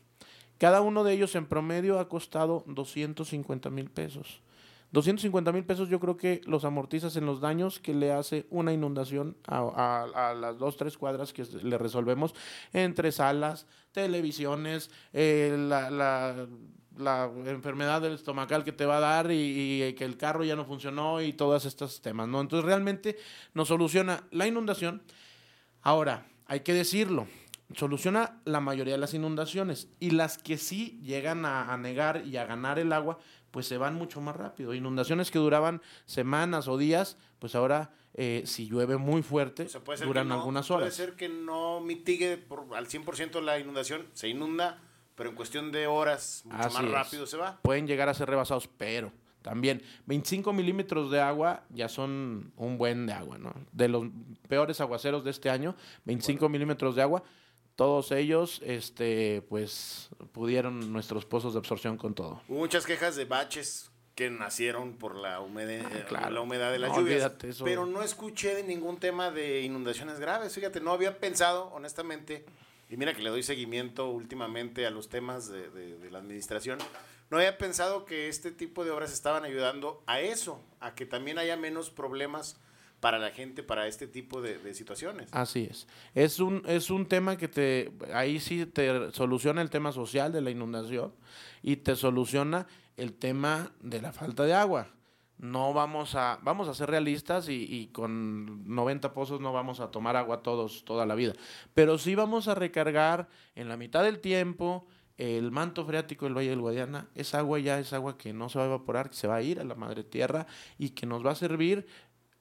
B: Cada uno de ellos en promedio ha costado 250 mil pesos. 250 mil pesos yo creo que los amortizas en los daños que le hace una inundación a, las dos, tres cuadras que le resolvemos entre salas, televisiones, eh, la, la, enfermedad del estomacal que te va a dar y, y, que el carro ya no funcionó y todos estos temas, ¿no? Entonces realmente nos soluciona la inundación. Ahora, hay que decirlo, soluciona la mayoría de las inundaciones y las que sí llegan a negar y a ganar el agua, pues se van mucho más rápido. Inundaciones que duraban semanas o días, pues ahora eh, si llueve muy fuerte,
A: O sea, puede ser
B: duran
A: no-
B: algunas
A: Puede
B: horas.
A: ser que no mitigue por, al 100% la inundación, se inunda, pero en cuestión de horas, mucho
B: Así
A: más
B: es.
A: rápido se va.
B: Pueden llegar a ser rebasados, pero también 25 milímetros de agua ya son un buen de agua, ¿no? De los peores aguaceros de este año, 25 milímetros de agua, todos ellos, este, pues, pudieron nuestros pozos de absorción con todo.
A: Hubo muchas quejas de baches que nacieron por la, humedad
B: Ah, claro.
A: la humedad de las
B: No,
A: lluvias.
B: eso-
A: Pero no escuché de ningún tema de inundaciones graves. Fíjate, no había pensado, honestamente, y mira que le doy seguimiento últimamente a los temas de, de- de la administración, no había pensado que este tipo de obras estaban ayudando a eso, a que también haya menos problemas para la gente, para este tipo de, de situaciones.
B: Así es. Es un, es un tema que te, ahí sí te soluciona el tema social de la inundación y te soluciona el tema de la falta de agua. No vamos a, vamos a ser realistas y, y con 90 pozos no vamos a tomar agua todos toda la vida. Pero sí vamos a recargar en la mitad del tiempo el manto freático del Valle del Guadiana. Esa agua ya es agua que no se va a evaporar, que se va a ir a la madre tierra y que nos va a servir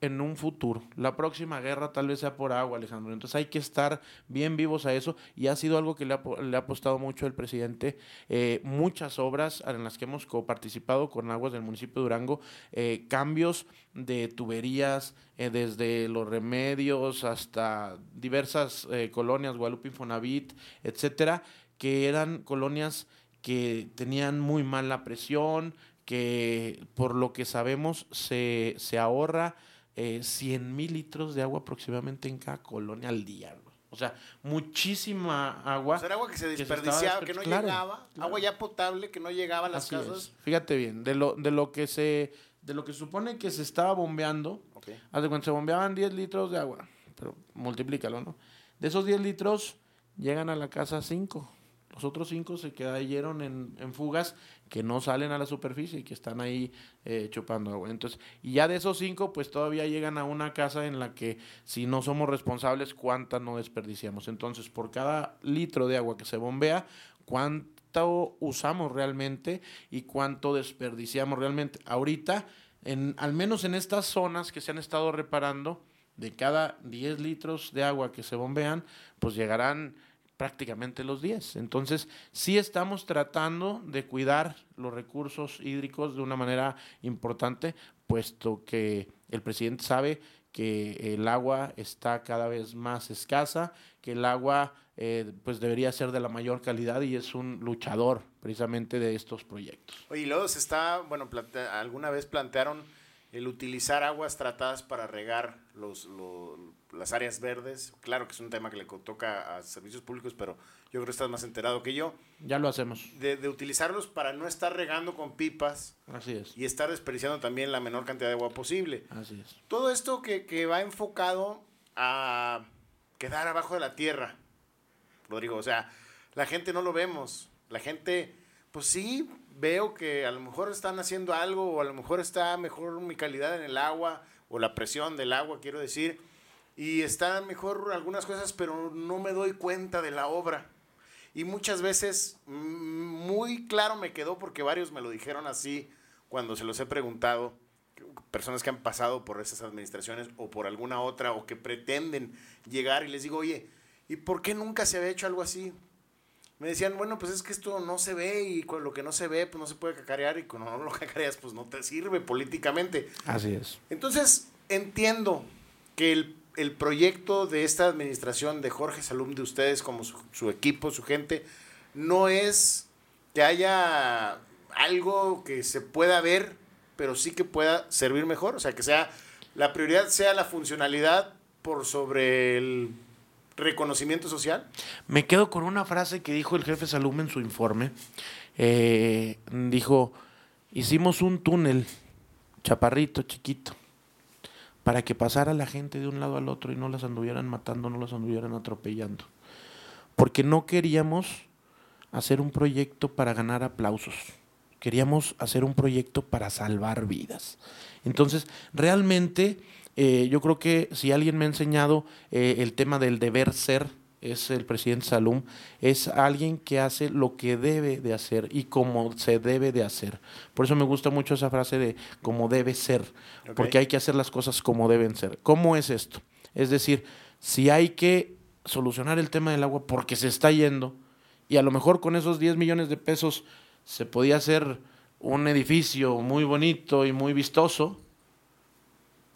B: en un futuro. La próxima guerra tal vez sea por agua, Alejandro. Entonces hay que estar bien vivos a eso y ha sido algo que le ha, le ha apostado mucho el presidente. Eh, muchas obras en las que hemos coparticipado con aguas del municipio de Durango, eh, cambios de tuberías, eh, desde los remedios hasta diversas colonias, Guadalupe Infonavit, etcétera, que eran colonias que tenían muy mala presión, que por lo que sabemos se, se ahorra eh, 100 mil litros de agua aproximadamente en cada colonia al día. O sea, muchísima agua.
A: O sea, era agua que se
B: que se estaba
A: desperdiciaba,
B: desper-
A: que no
B: claro,
A: llegaba,
B: claro.
A: agua ya potable que no llegaba a las
B: Así
A: casas.
B: es. Fíjate bien, de lo, de lo que se de lo que supone que se estaba bombeando,
A: Ok.
B: haz de cuenta, se bombeaban 10 litros de agua, pero multiplícalo, ¿no? De esos 10 litros llegan a la casa 5. Los otros 5 se cayeron en, en fugas que no salen a la superficie y que están ahí eh, chupando agua. Entonces, y ya de esos 5, pues todavía llegan a una casa en la que si no somos responsables, ¿cuánta no desperdiciamos? Entonces, por cada litro de agua que se bombea, ¿cuánto usamos realmente y cuánto desperdiciamos realmente? Ahorita, en, al menos en estas zonas que se han estado reparando, de cada 10 litros de agua que se bombean, pues llegarán prácticamente los 10. Entonces, sí estamos tratando de cuidar los recursos hídricos de una manera importante, puesto que el presidente sabe que el agua está cada vez más escasa, que el agua eh, pues debería ser de la mayor calidad y es un luchador precisamente de estos proyectos.
A: Oye, y luego se está, bueno, alguna vez plantearon el utilizar aguas tratadas para regar los, lo- las áreas verdes. Claro que es un tema que le toca a servicios públicos, pero yo creo que estás más enterado que yo.
B: Ya lo hacemos.
A: De, de utilizarlos para no estar regando con pipas
B: Así es.
A: y estar desperdiciando también la menor cantidad de agua posible.
B: Así es.
A: Todo esto que, que va enfocado a quedar abajo de la tierra, Rodrigo. O sea, la gente no lo vemos. La gente, pues sí, veo que a lo mejor están haciendo algo o a lo mejor está mejor mi calidad en el agua o la presión del agua, quiero decir. Y están mejor algunas cosas, pero no me doy cuenta de la obra. Y muchas veces mm, muy claro me quedó porque varios me lo dijeron así cuando se los he preguntado personas que han pasado por esas administraciones o por alguna otra o que pretenden llegar y les digo, oye, ¿y por qué nunca se había hecho algo así? Me decían, bueno, pues es que esto no se ve y con lo que no se ve, pues no se puede cacarear y cuando no lo cacareas, pues no te sirve políticamente.
B: Así es.
A: Entonces, entiendo que el, el proyecto de esta administración de Jorge Salum, de ustedes como su, equipo, su gente, no es que haya algo que se pueda ver, pero sí que pueda servir mejor. O sea, que sea la prioridad sea la funcionalidad por sobre el reconocimiento social.
B: Me quedo con una frase que dijo el jefe Salum en su informe. Eh, dijo, hicimos un túnel chaparrito, chiquito, para que pasara la gente de un lado al otro y no las anduvieran matando, no las anduvieran atropellando. Porque no queríamos hacer un proyecto para ganar aplausos. Queríamos hacer un proyecto para salvar vidas. Entonces, realmente, eh, yo creo que si alguien me ha enseñado eh, el tema del deber ser, es el presidente Salum, es alguien que hace lo que debe de hacer y como se debe de hacer. Por eso me gusta mucho esa frase de como debe ser, porque hay que hacer las cosas como deben ser. ¿Cómo es esto? Es decir, si hay que solucionar el tema del agua porque se está yendo y a lo mejor con esos 10 millones de pesos se podía hacer un edificio muy bonito y muy vistoso,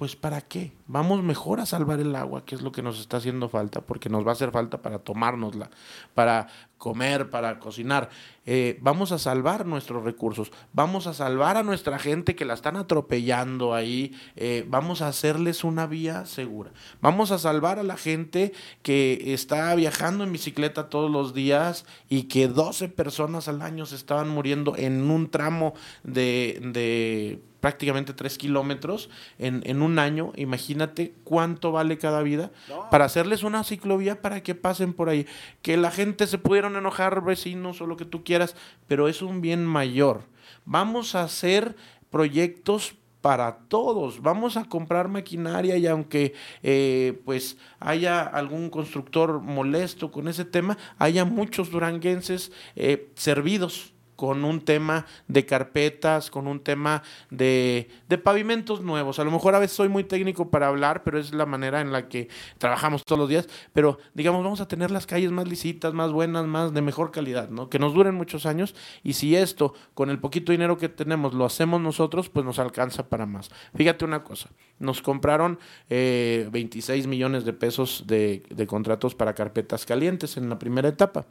B: pues ¿para qué? Vamos mejor a salvar el agua, que es lo que nos está haciendo falta, porque nos va a hacer falta para tomárnosla, para comer, para cocinar. Eh, vamos a salvar nuestros recursos, vamos a salvar a nuestra gente que la están atropellando ahí, eh, vamos a hacerles una vía segura, vamos a salvar a la gente que está viajando en bicicleta todos los días y que 12 personas al año se estaban muriendo en un tramo de, de prácticamente tres kilómetros en, en, un año. Imagínate cuánto vale cada vida para hacerles una ciclovía para que pasen por ahí. Que la gente se pudieron enojar, vecinos o lo que tú quieras, pero es un bien mayor. Vamos a hacer proyectos para todos. Vamos a comprar maquinaria y aunque eh, pues haya algún constructor molesto con ese tema, haya muchos duranguenses eh, servidos con un tema de carpetas, con un tema de, de, pavimentos nuevos. A lo mejor a veces soy muy técnico para hablar, pero es la manera en la que trabajamos todos los días. Pero digamos, vamos a tener las calles más lisitas, más buenas, más de mejor calidad, ¿no? Que nos duren muchos años. Y si esto, con el poquito dinero que tenemos, lo hacemos nosotros, pues nos alcanza para más. Fíjate una cosa, nos compraron eh, 26 millones de pesos de, de contratos para carpetas calientes en la primera etapa.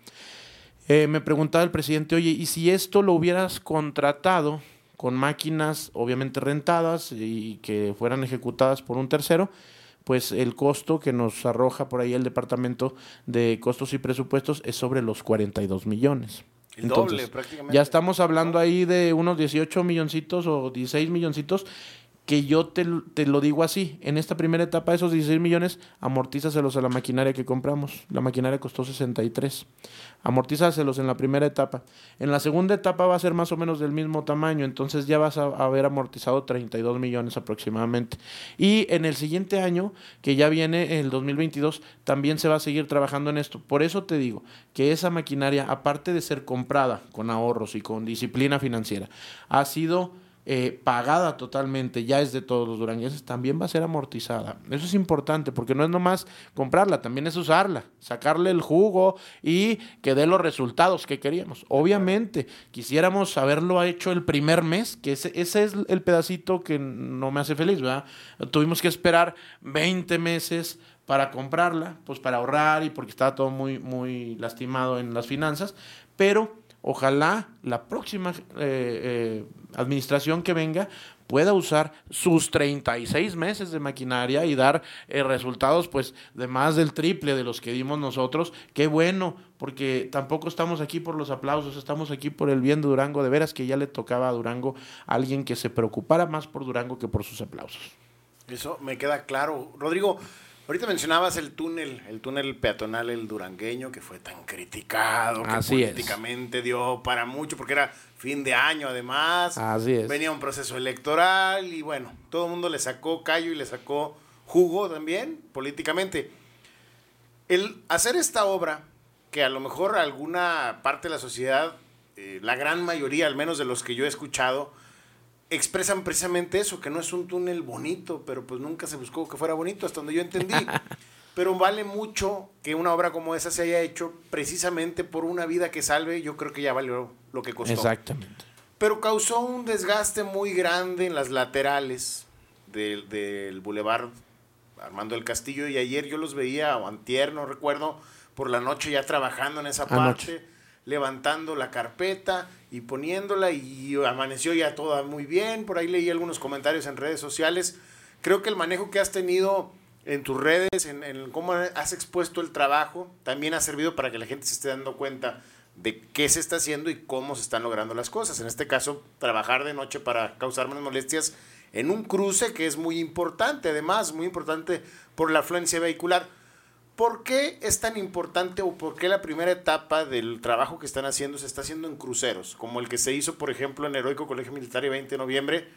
B: Eh, me preguntaba el presidente, oye, ¿y si esto lo hubieras contratado con máquinas obviamente rentadas y que fueran ejecutadas por un tercero? pues el costo que nos arroja por ahí el departamento de costos y presupuestos es sobre los 42 millones.
A: El doble, prácticamente.
B: Ya estamos hablando ahí de unos 18 milloncitos o 16 milloncitos que yo te, te, lo digo así, en esta primera etapa, esos 16 millones, amortízaselos a la maquinaria que compramos. La maquinaria costó 63. Amortízaselos en la primera etapa. En la segunda etapa va a ser más o menos del mismo tamaño, entonces ya vas a haber amortizado 32 millones aproximadamente. Y en el siguiente año, que ya viene el 2022, también se va a seguir trabajando en esto. Por eso te digo que esa maquinaria, aparte de ser comprada con ahorros y con disciplina financiera, ha sido eh, pagada totalmente, ya es de todos los duranguenses, también va a ser amortizada. Eso es importante porque no es nomás comprarla, también es usarla, sacarle el jugo y que dé los resultados que queríamos. Obviamente, quisiéramos haberlo hecho el primer mes, que ese, es el pedacito que no me hace feliz, ¿verdad? Tuvimos que esperar 20 meses para comprarla, pues para ahorrar y porque estaba todo muy, muy lastimado en las finanzas, pero ojalá la próxima eh, eh, administración que venga pueda usar sus 36 meses de maquinaria y dar eh, resultados pues de más del triple de los que dimos nosotros. Qué bueno, porque tampoco estamos aquí por los aplausos, estamos aquí por el bien de Durango. De veras que ya le tocaba a Durango alguien que se preocupara más por Durango que por sus aplausos.
A: Eso me queda claro. Rodrigo, Ahorita mencionabas el túnel, el túnel peatonal, el durangueño, que fue tan criticado, que políticamente dio para mucho, porque era fin de año además.
B: Así es.
A: Venía un proceso electoral y bueno, todo el mundo le sacó callo y le sacó jugo también políticamente. El hacer esta obra, que a lo mejor alguna parte de la sociedad, eh, la gran mayoría al menos de los que yo he escuchado, expresan precisamente eso, que no es un túnel bonito, pero pues nunca se buscó que fuera bonito, hasta donde yo entendí. pero vale mucho que una obra como esa se haya hecho precisamente por una vida que salve, yo creo que ya valió lo que costó.
B: Exactamente.
A: Pero causó un desgaste muy grande en las laterales del, del bulevar Armando del Castillo y ayer yo los veía, o antier, no recuerdo, por la noche ya trabajando en esa parte, levantando la carpeta y poniéndola y amaneció ya toda muy bien. Por ahí leí algunos comentarios en redes sociales. Creo que el manejo que has tenido en tus redes, en, cómo has expuesto el trabajo, también ha servido para que la gente se esté dando cuenta de qué se está haciendo y cómo se están logrando las cosas. En este caso, trabajar de noche para causar menos molestias en un cruce que es muy importante, además, muy importante por la afluencia vehicular. ¿Por qué es tan importante o por qué la primera etapa del trabajo que están haciendo se está haciendo en cruceros? Como el que se hizo, por ejemplo, en Heroico Colegio Militar y 20 de noviembre,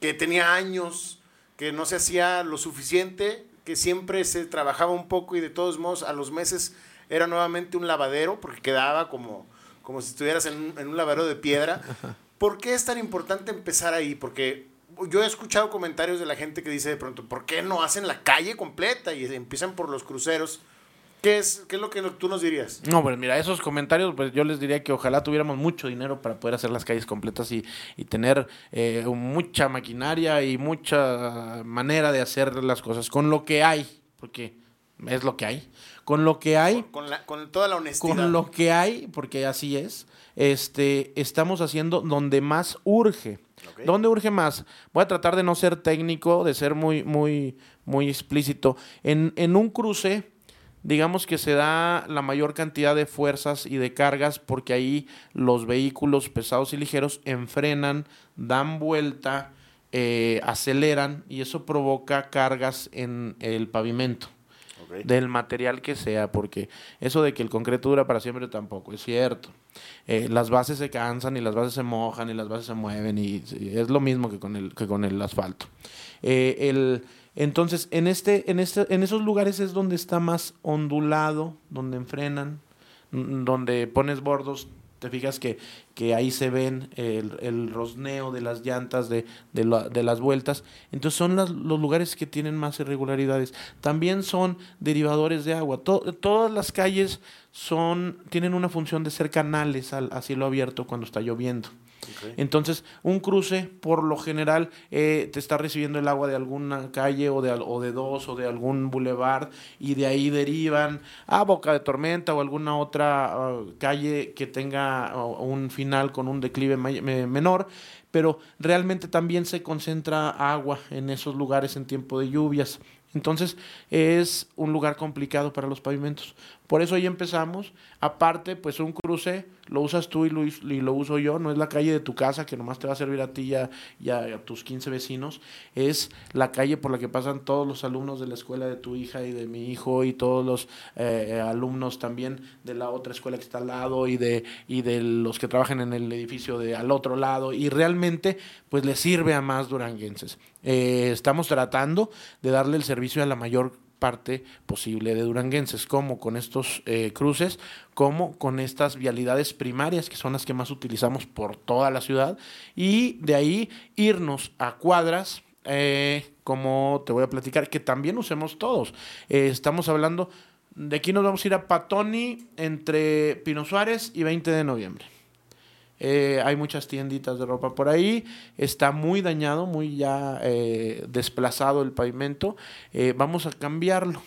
A: que tenía años, que no se hacía lo suficiente, que siempre se trabajaba un poco y de todos modos a los meses era nuevamente un lavadero, porque quedaba como, como si estuvieras en un, en un lavadero de piedra. ¿Por qué es tan importante empezar ahí? Porque yo he escuchado comentarios de la gente que dice de pronto, ¿por qué no hacen la calle completa y empiezan por los cruceros? ¿Qué es, qué es lo que tú nos dirías?
B: No, pues mira, esos comentarios, pues yo les diría que ojalá tuviéramos mucho dinero para poder hacer las calles completas y, y tener eh, mucha maquinaria y mucha manera de hacer las cosas con lo que hay, porque es lo que hay. Con lo que hay.
A: Con, la, con toda la honestidad.
B: Con lo que hay, porque así es, este, estamos haciendo donde más urge. Okay. ¿Dónde urge más? Voy a tratar de no ser técnico, de ser muy, muy, muy explícito. En, en un cruce digamos que se da la mayor cantidad de fuerzas y de cargas porque ahí los vehículos pesados y ligeros enfrenan, dan vuelta, eh, aceleran y eso provoca cargas en el pavimento. Okay. Del material que sea, porque eso de que el concreto dura para siempre tampoco es cierto. Eh, las bases se cansan y las bases se mojan y las bases se mueven y, es lo mismo que con el, que con el asfalto. Eh, el, entonces, en, este, en, este, en esos lugares es donde está más ondulado, donde enfrenan, donde pones bordos, te fijas que, que ahí se ven el, el, rosneo de las llantas, de, de, la, de las vueltas. Entonces son las, los lugares que tienen más irregularidades. También son derivadores de agua. To, todas las calles son, tienen una función de ser canales al, a cielo abierto cuando está lloviendo. Entonces, un cruce, por lo general, eh, te está recibiendo el agua de alguna calle o de, o de dos o de algún bulevar y de ahí derivan a Boca de Tormenta o alguna otra uh, calle que tenga un final con un declive menor, pero realmente también se concentra agua en esos lugares en tiempo de lluvias. Entonces es un lugar complicado para los pavimentos. Por eso ahí empezamos. Aparte, pues un cruce lo usas tú y lo, y lo, uso yo. No es la calle de tu casa que nomás te va a servir a ti y a, y a, tus 15 vecinos. Es la calle por la que pasan todos los alumnos de la escuela de tu hija y de mi hijo y todos los eh, alumnos también de la otra escuela que está al lado y de, y de los que trabajan en el edificio de al otro lado. Y realmente, pues le sirve a más duranguenses. Eh, estamos tratando de darle el servicio a la mayor parte posible de duranguenses, como con estos eh, cruces, como con estas vialidades primarias, que son las que más utilizamos por toda la ciudad, y de ahí irnos a cuadras, eh, como te voy a platicar, que también usemos todos. Eh, estamos hablando, de aquí nos vamos a ir a Patoni entre Pino Suárez y 20 de noviembre. Eh, hay muchas tienditas de ropa por ahí. Está muy dañado, muy ya eh, desplazado el pavimento. Eh, vamos a cambiarlo.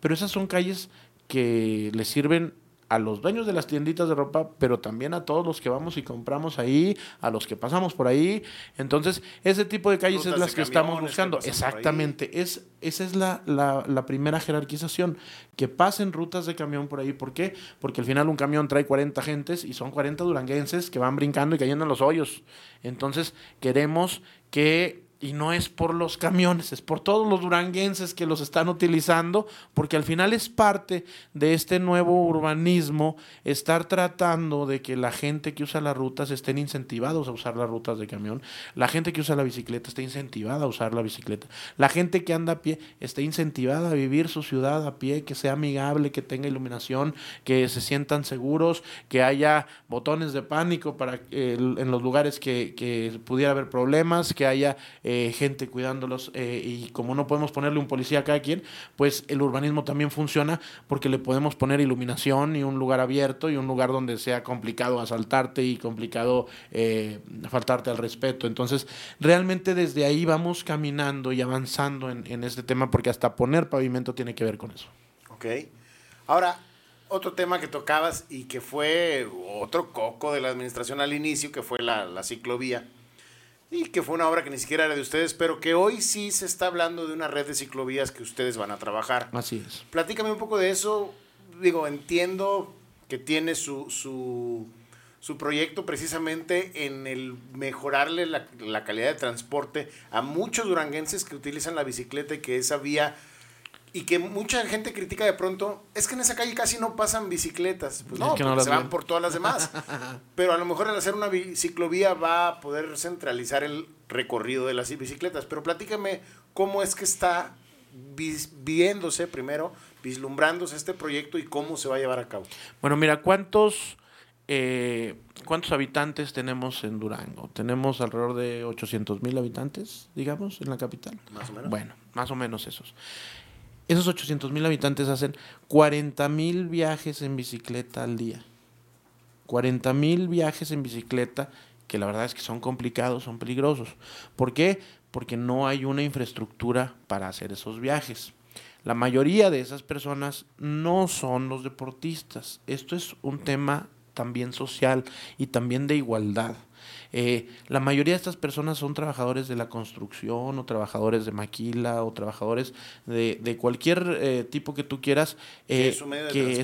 B: pero esas son calles que le sirven a los dueños de las tienditas de ropa, pero también a todos los que vamos y compramos ahí, a los que pasamos por ahí. Entonces, ese tipo de calles Rutas es las que estamos buscando. Exactamente. Es, esa es la, la, la, primera jerarquización. Que pasen rutas de camión por ahí. ¿Por qué? Porque al final un camión trae 40 gentes y son 40 duranguenses que van brincando y cayendo en los hoyos. Entonces, queremos que y no es por los camiones, es por todos los duranguenses que los están utilizando, porque al final es parte de este nuevo urbanismo estar tratando de que la gente que usa las rutas estén incentivados a usar las rutas de camión, la gente que usa la bicicleta esté incentivada a usar la bicicleta, la gente que anda a pie esté incentivada a vivir su ciudad a pie, que sea amigable, que tenga iluminación, que se sientan seguros, que haya botones de pánico para en los lugares que, que pudiera haber problemas, que haya eh, gente cuidándolos eh, y como no podemos ponerle un policía a cada quien, pues el urbanismo también funciona porque le podemos poner iluminación y un lugar abierto y un lugar donde sea complicado asaltarte y complicado eh, faltarte al respeto. Entonces, realmente desde ahí vamos caminando y avanzando en, en este tema porque hasta poner pavimento tiene que ver con eso.
A: Ok. Ahora, otro tema que tocabas y que fue otro coco de la administración al inicio, que fue la, la ciclovía y que fue una obra que ni siquiera era de ustedes, pero que hoy sí se está hablando de una red de ciclovías que ustedes van a trabajar.
B: Así es.
A: Platícame un poco de eso. Digo, entiendo que tiene su, su, su proyecto precisamente en el mejorarle la, la, calidad de transporte a muchos duranguenses que utilizan la bicicleta y que esa vía y que mucha gente critica de pronto, es que en esa calle casi no pasan bicicletas. Pues no, no se van bien. por todas las demás. Pero a lo mejor al hacer una ciclovía va a poder centralizar el recorrido de las bicicletas. Pero platícame cómo es que está viéndose primero, vislumbrándose este proyecto y cómo se va a llevar a cabo?
B: Bueno, mira, ¿cuántos, eh, ¿cuántos habitantes tenemos en Durango? Tenemos alrededor de 800 mil habitantes, digamos, en la capital.
A: Más o menos.
B: Bueno, más o menos esos. Esos 800 mil habitantes hacen 40 mil viajes en bicicleta al día. 40 mil viajes en bicicleta que la verdad es que son complicados, son peligrosos. ¿Por qué? Porque no hay una infraestructura para hacer esos viajes. La mayoría de esas personas no son los deportistas. Esto es un tema también social y también de igualdad. Eh, la mayoría de estas personas son trabajadores de la construcción o trabajadores de maquila o trabajadores de, cualquier eh, tipo que tú quieras, que es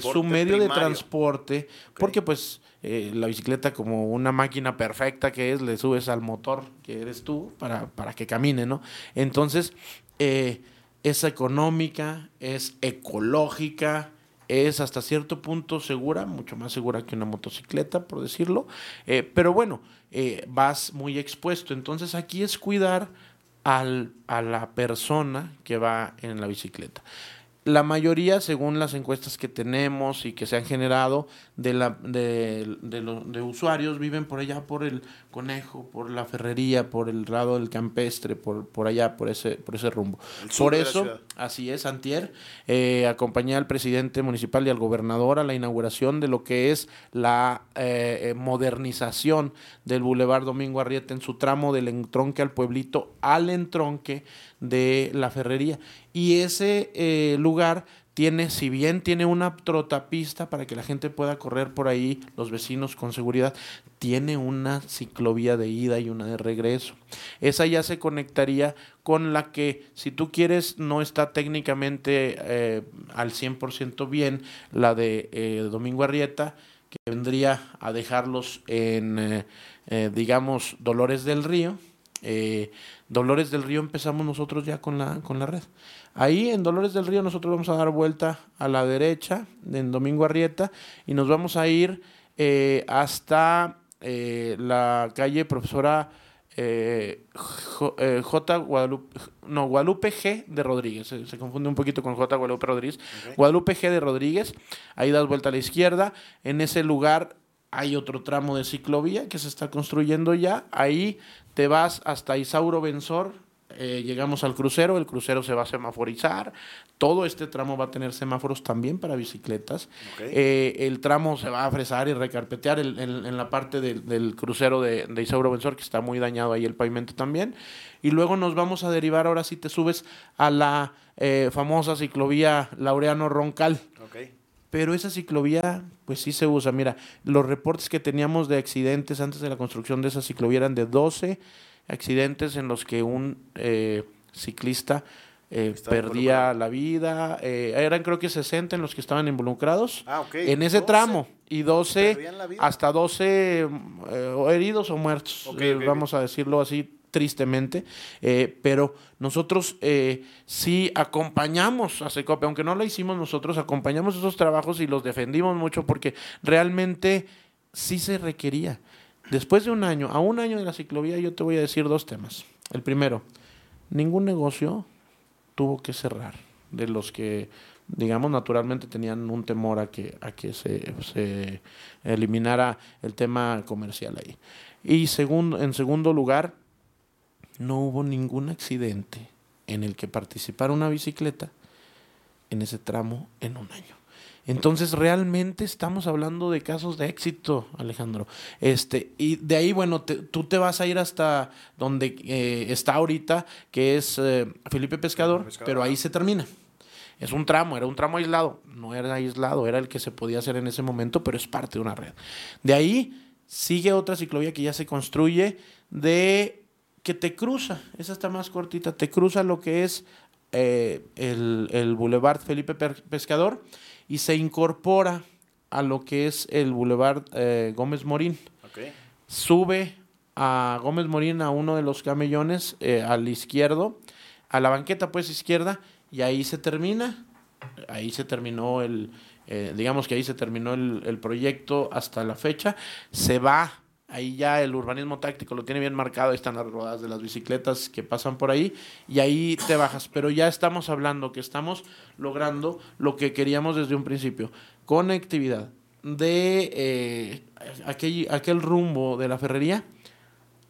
B: su medio de transporte, porque pues eh, la bicicleta como una máquina perfecta que es, le subes al motor que eres tú para, para que camine, ¿no? Entonces, es económica, es ecológica, es hasta cierto punto segura, mucho más segura que una motocicleta, por decirlo, pero bueno, eh, vas muy expuesto. Entonces aquí es cuidar al, a la persona que va en la bicicleta. La mayoría, según las encuestas que tenemos y que se han generado, de, la, de, de, usuarios viven por allá, por el Conejo, por la Ferrería, por el lado del Campestre, por, por allá, por ese, por ese rumbo. Por eso, así es, Antier, eh, acompañé al presidente municipal y al gobernador a la inauguración de lo que es la eh, eh, modernización del Boulevard Domingo Arrieta en su tramo del entronque al pueblito al entronque de la Ferrería. Y ese lugar tiene, si bien tiene una trotapista para que la gente pueda correr por ahí, los vecinos con seguridad, tiene una ciclovía de ida y una de regreso. Esa ya se conectaría con la que, si tú quieres, no está técnicamente eh, al 100% bien, la de eh, Domingo Arrieta, que vendría a dejarlos en, eh, digamos, Dolores del Río. Dolores del Río empezamos nosotros ya con la, con la red. Ahí en Dolores del Río nosotros vamos a dar vuelta a la derecha, en Domingo Arrieta, y nos vamos a ir eh, hasta eh, la calle profesora eh, J. Guadalupe, no, Guadalupe G de Rodríguez, se, confunde un poquito con J. Guadalupe Rodríguez. Guadalupe G de Rodríguez, ahí das vuelta a la izquierda, en ese lugar hay otro tramo de ciclovía que se está construyendo ya, ahí te vas hasta Isauro Benzor, eh, llegamos al crucero, el crucero se va a semaforizar, todo este tramo va a tener semáforos también para bicicletas, eh, el tramo se va a fresar y recarpetear en la parte del, crucero de, de, Isauro Benzor, que está muy dañado ahí el pavimento también, y luego nos vamos a derivar, ahora si te subes a la eh, famosa ciclovía Laureano Roncal. Pero esa ciclovía, pues sí se usa. Mira, los reportes que teníamos de accidentes antes de la construcción de esa ciclovía eran de 12 accidentes en los que un eh, ciclista eh, perdía la vida. Eh, eran creo que 60 en los que estaban involucrados
A: ah,
B: en ese tramo y 12 hasta 12 heridos o muertos, vamos a decirlo así tristemente, pero nosotros sí acompañamos a Secope, aunque no lo hicimos nosotros, acompañamos esos trabajos y los defendimos mucho porque realmente sí se requería. Después de un año, a un año de la ciclovía, yo te voy a decir dos temas. El primero, ningún negocio tuvo que cerrar de los que, digamos, naturalmente tenían un temor a que, a que se, se eliminara el tema comercial ahí. Y segundo, en segundo lugar, no hubo ningún accidente en el que participara una bicicleta en ese tramo en un año. Entonces, realmente estamos hablando de casos de éxito, Alejandro. Este, y de ahí, bueno, tú te vas a ir hasta donde eh, está ahorita, que es eh, Felipe Pescador, pero ahí se termina. Es un tramo, era un tramo aislado. No era aislado, era el que se podía hacer en ese momento, pero es parte de una red. De ahí sigue otra ciclovía que ya se construye de que te cruza, esa está más cortita, te cruza lo que es eh, el, el Boulevard Felipe Pescador y se incorpora a lo que es el Boulevard eh, Gómez Morín. Sube a Gómez Morín a uno de los camellones eh, al izquierdo, a la banqueta pues izquierda, y ahí se termina. Ahí se terminó el, eh, digamos que ahí se terminó el, proyecto hasta la fecha. Se va ahí ya el urbanismo táctico lo tiene bien marcado, ahí están las rodadas de las bicicletas que pasan por ahí y ahí te bajas, pero ya estamos hablando que estamos logrando lo que queríamos desde un principio, conectividad de eh, aquel, aquel rumbo de la ferrería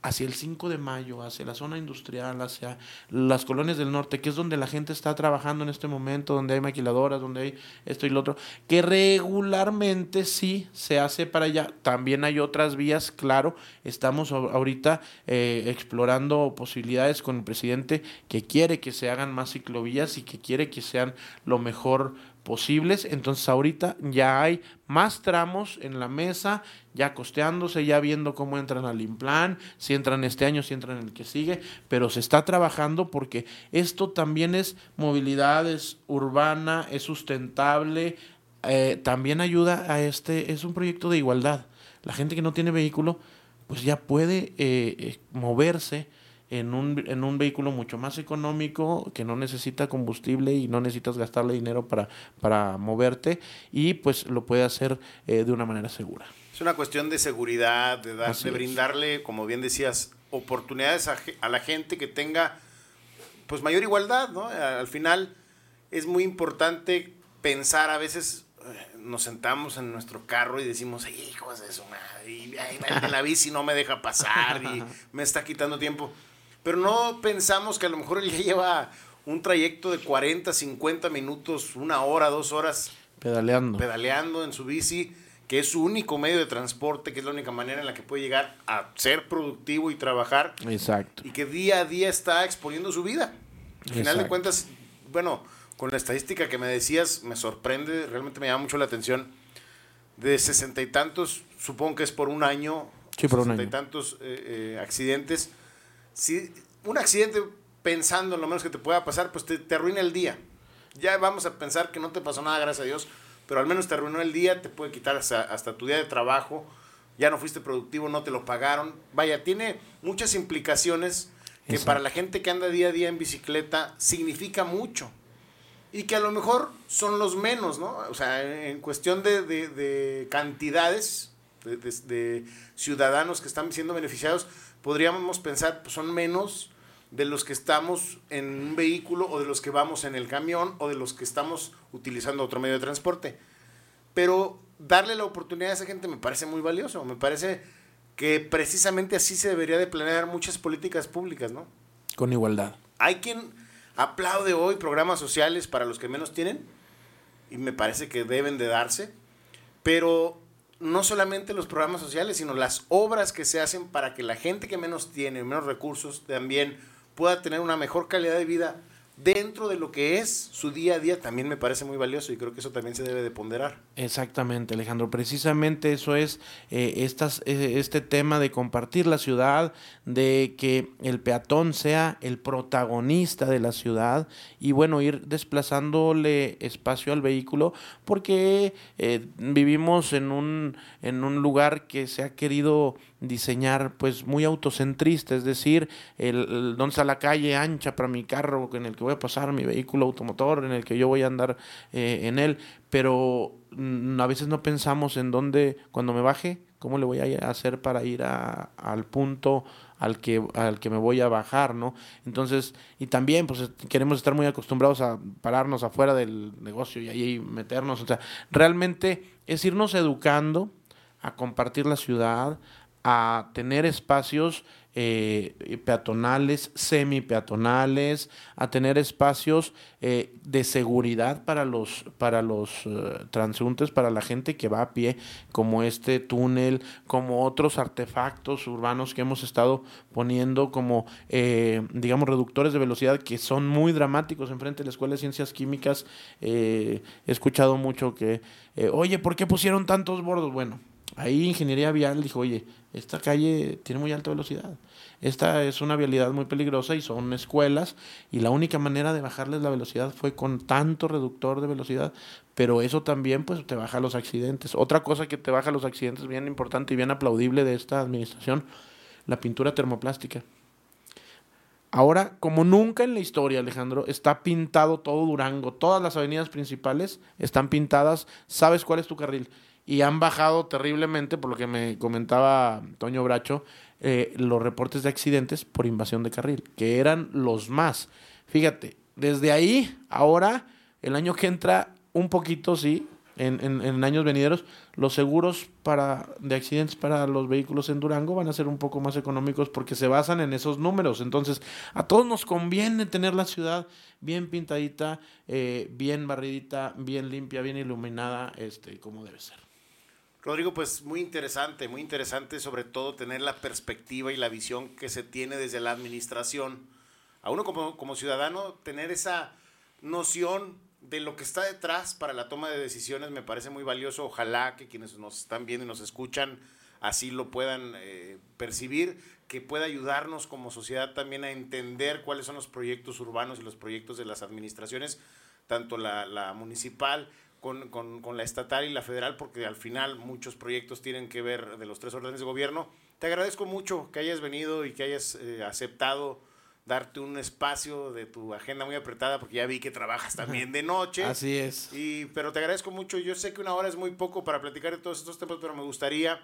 B: hacia el 5 de mayo, hacia la zona industrial, hacia las colonias del norte, que es donde la gente está trabajando en este momento, donde hay maquiladoras, donde hay esto y lo otro, que regularmente sí se hace para allá. También hay otras vías, claro, estamos ahorita eh, explorando posibilidades con el presidente que quiere que se hagan más ciclovías y que quiere que sean lo mejor posibles. Entonces ahorita ya hay más tramos en la mesa, ya costeándose, ya viendo cómo entran al Implan, si entran este año, si entran en el que sigue, pero se está trabajando porque esto también es movilidad, es urbana, es sustentable, eh, también ayuda a este, es un proyecto de igualdad. La gente que no tiene vehículo, pues ya puede eh, eh, moverse en un, en un vehículo mucho más económico, que no necesita combustible y no necesitas gastarle dinero para, para moverte y pues lo puede hacer eh, de una manera segura.
A: Es una cuestión de seguridad, de, dar, de brindarle, como bien decías, oportunidades a, a, la gente que tenga pues mayor igualdad, ¿no? Al final es muy importante pensar a veces eh, nos sentamos en nuestro carro y decimos, hijos de su madre, y, la bici no me deja pasar y me está quitando tiempo pero no pensamos que a lo mejor él ya lleva un trayecto de 40, 50 minutos, una hora, dos horas.
B: Pedaleando.
A: Pedaleando en su bici, que es su único medio de transporte, que es la única manera en la que puede llegar a ser productivo y trabajar.
B: Exacto.
A: Y que día a día está exponiendo su vida. Al final de cuentas, bueno, con la estadística que me decías, me sorprende, realmente me llama mucho la atención. De sesenta y tantos, supongo que es por un año,
B: sí, por un
A: año. y tantos eh, eh, accidentes si un accidente pensando en lo menos que te pueda pasar, pues te, te, arruina el día. Ya vamos a pensar que no te pasó nada, gracias a Dios, pero al menos te arruinó el día, te puede quitar hasta, tu día de trabajo, ya no fuiste productivo, no te lo pagaron. Vaya, tiene muchas implicaciones que para la gente que anda día a día en bicicleta significa mucho. Y que a lo mejor son los menos, ¿no? O sea, en cuestión de, de, de cantidades de, de, ciudadanos que están siendo beneficiados, podríamos pensar, pues son menos de los que estamos en un vehículo o de los que vamos en el camión o de los que estamos utilizando otro medio de transporte. Pero darle la oportunidad a esa gente me parece muy valioso, me parece que precisamente así se debería de planear muchas políticas públicas, ¿no?
B: Con igualdad.
A: Hay quien aplaude hoy programas sociales para los que menos tienen y me parece que deben de darse, pero no solamente los programas sociales, sino las obras que se hacen para que la gente que menos tiene, menos recursos, también pueda tener una mejor calidad de vida dentro de lo que es su día a día también me parece muy valioso y creo que eso también se debe de ponderar.
B: Exactamente, Alejandro. Precisamente eso es eh, eh, este tema de compartir la ciudad, de que el peatón sea el protagonista de la ciudad y bueno, ir desplazándole espacio al vehículo porque eh, vivimos en un, en un lugar que se ha querido diseñar pues muy autocentrista, es decir, el, donde está la calle ancha para mi carro en el que voy a pasar, mi vehículo automotor en el que yo voy a andar eh, en él, pero mm, a veces no pensamos en dónde, cuando me baje, cómo le voy a hacer para ir a, al punto al que, al que me voy a bajar, ¿no? Entonces, y también, pues queremos estar muy acostumbrados a pararnos afuera del negocio y ahí meternos, o sea, realmente es irnos educando a compartir la ciudad, a tener espacios eh, peatonales, semi-peatonales, a tener espacios eh, de seguridad para los, para los uh, transeúntes, para la gente que va a pie, como este túnel, como otros artefactos urbanos que hemos estado poniendo, como, eh, digamos, reductores de velocidad que son muy dramáticos enfrente de la Escuela de Ciencias Químicas. he escuchado mucho que, oye, ¿por qué pusieron tantos bordos? Bueno, ahí Ingeniería Vial dijo, oye, esta calle tiene muy alta velocidad. Esta es una vialidad muy peligrosa y son escuelas y la única manera de bajarles la velocidad fue con tanto reductor de velocidad, pero eso también pues te baja los accidentes. Otra cosa que te baja los accidentes bien importante y bien aplaudible de esta administración, la pintura termoplástica. Ahora, como nunca en la historia, Alejandro, está pintado todo Durango, todas las avenidas principales están pintadas, sabes cuál es tu carril y han bajado terriblemente, por lo que me comentaba Toño Bracho, eh, los reportes de accidentes por invasión de carril, que eran los más. Fíjate, desde ahí, ahora, el año que entra, un poquito sí, en, años venideros, los seguros para, de accidentes para los vehículos en Durango van a ser un poco más económicos porque se basan en esos números. Entonces, a todos nos conviene tener la ciudad bien pintadita, eh, bien barridita, bien limpia, bien iluminada, este, como debe ser.
A: Rodrigo, pues muy interesante, muy interesante sobre todo tener la perspectiva y la visión que se tiene desde la administración. A uno como, como ciudadano, tener esa noción de lo que está detrás para la toma de decisiones me parece muy valioso. Ojalá que quienes nos están viendo y nos escuchan así lo puedan eh, percibir, que pueda ayudarnos como sociedad también a entender cuáles son los proyectos urbanos y los proyectos de las administraciones, tanto la, municipal con, con, la estatal y la federal, porque al final muchos proyectos tienen que ver de los tres órdenes de gobierno. Te agradezco mucho que hayas venido y que hayas eh, aceptado darte un espacio de tu agenda muy apretada, porque ya vi que trabajas también de noche.
B: Así es.
A: Y, pero te agradezco mucho. Yo sé que una hora es muy poco para platicar de todos estos temas, pero me gustaría,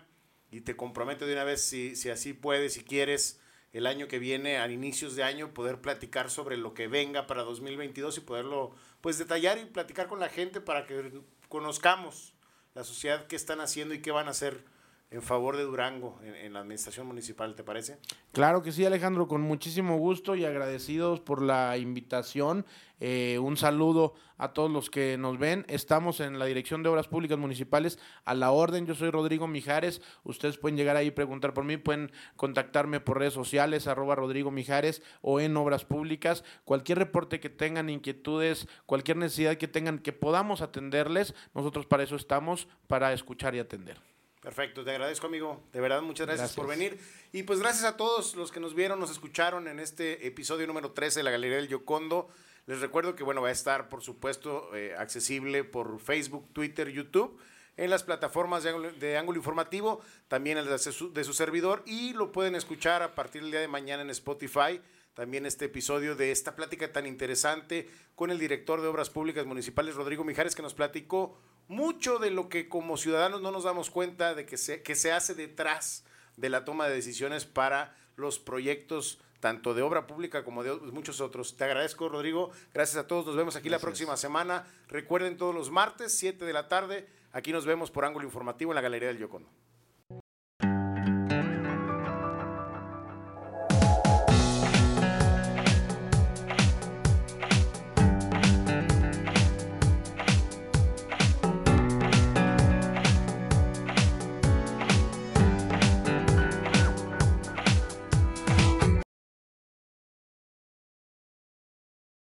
A: y te comprometo de una vez, si, si así puedes, si quieres, el año que viene, a inicios de año, poder platicar sobre lo que venga para 2022 y poderlo, pues, detallar y platicar con la gente para que conozcamos la sociedad, qué están haciendo y qué van a hacer en favor de Durango en, la administración municipal, ¿te parece?
B: Claro que sí, Alejandro, con muchísimo gusto y agradecidos por la invitación. Eh, un saludo a todos los que nos ven. Estamos en la Dirección de Obras Públicas Municipales a la orden. Yo soy Rodrigo Mijares. Ustedes pueden llegar ahí y preguntar por mí. Pueden contactarme por redes sociales, arroba Rodrigo Mijares o en Obras Públicas. Cualquier reporte que tengan, inquietudes, cualquier necesidad que tengan que podamos atenderles, nosotros para eso estamos, para escuchar y atender.
A: Perfecto, te agradezco amigo, de verdad muchas gracias, por venir. Y pues gracias a todos los que nos vieron, nos escucharon en este episodio número 13 de la Galería del Yocondo. Les recuerdo que bueno, va a estar por supuesto eh, accesible por Facebook, Twitter, YouTube, en las plataformas de Ángulo, Informativo, también el de su, de su servidor y lo pueden escuchar a partir del día de mañana en Spotify también este episodio de esta plática tan interesante con el director de Obras Públicas Municipales, Rodrigo Mijares, que nos platicó mucho de lo que como ciudadanos no nos damos cuenta de que se, que se hace detrás de la toma de decisiones para los proyectos tanto de obra pública como de muchos otros. Te agradezco, Rodrigo. Gracias a todos. Nos vemos aquí la próxima semana. Recuerden todos los martes, 7 de la tarde. Aquí nos vemos por ángulo informativo en la Galería del Yocondo.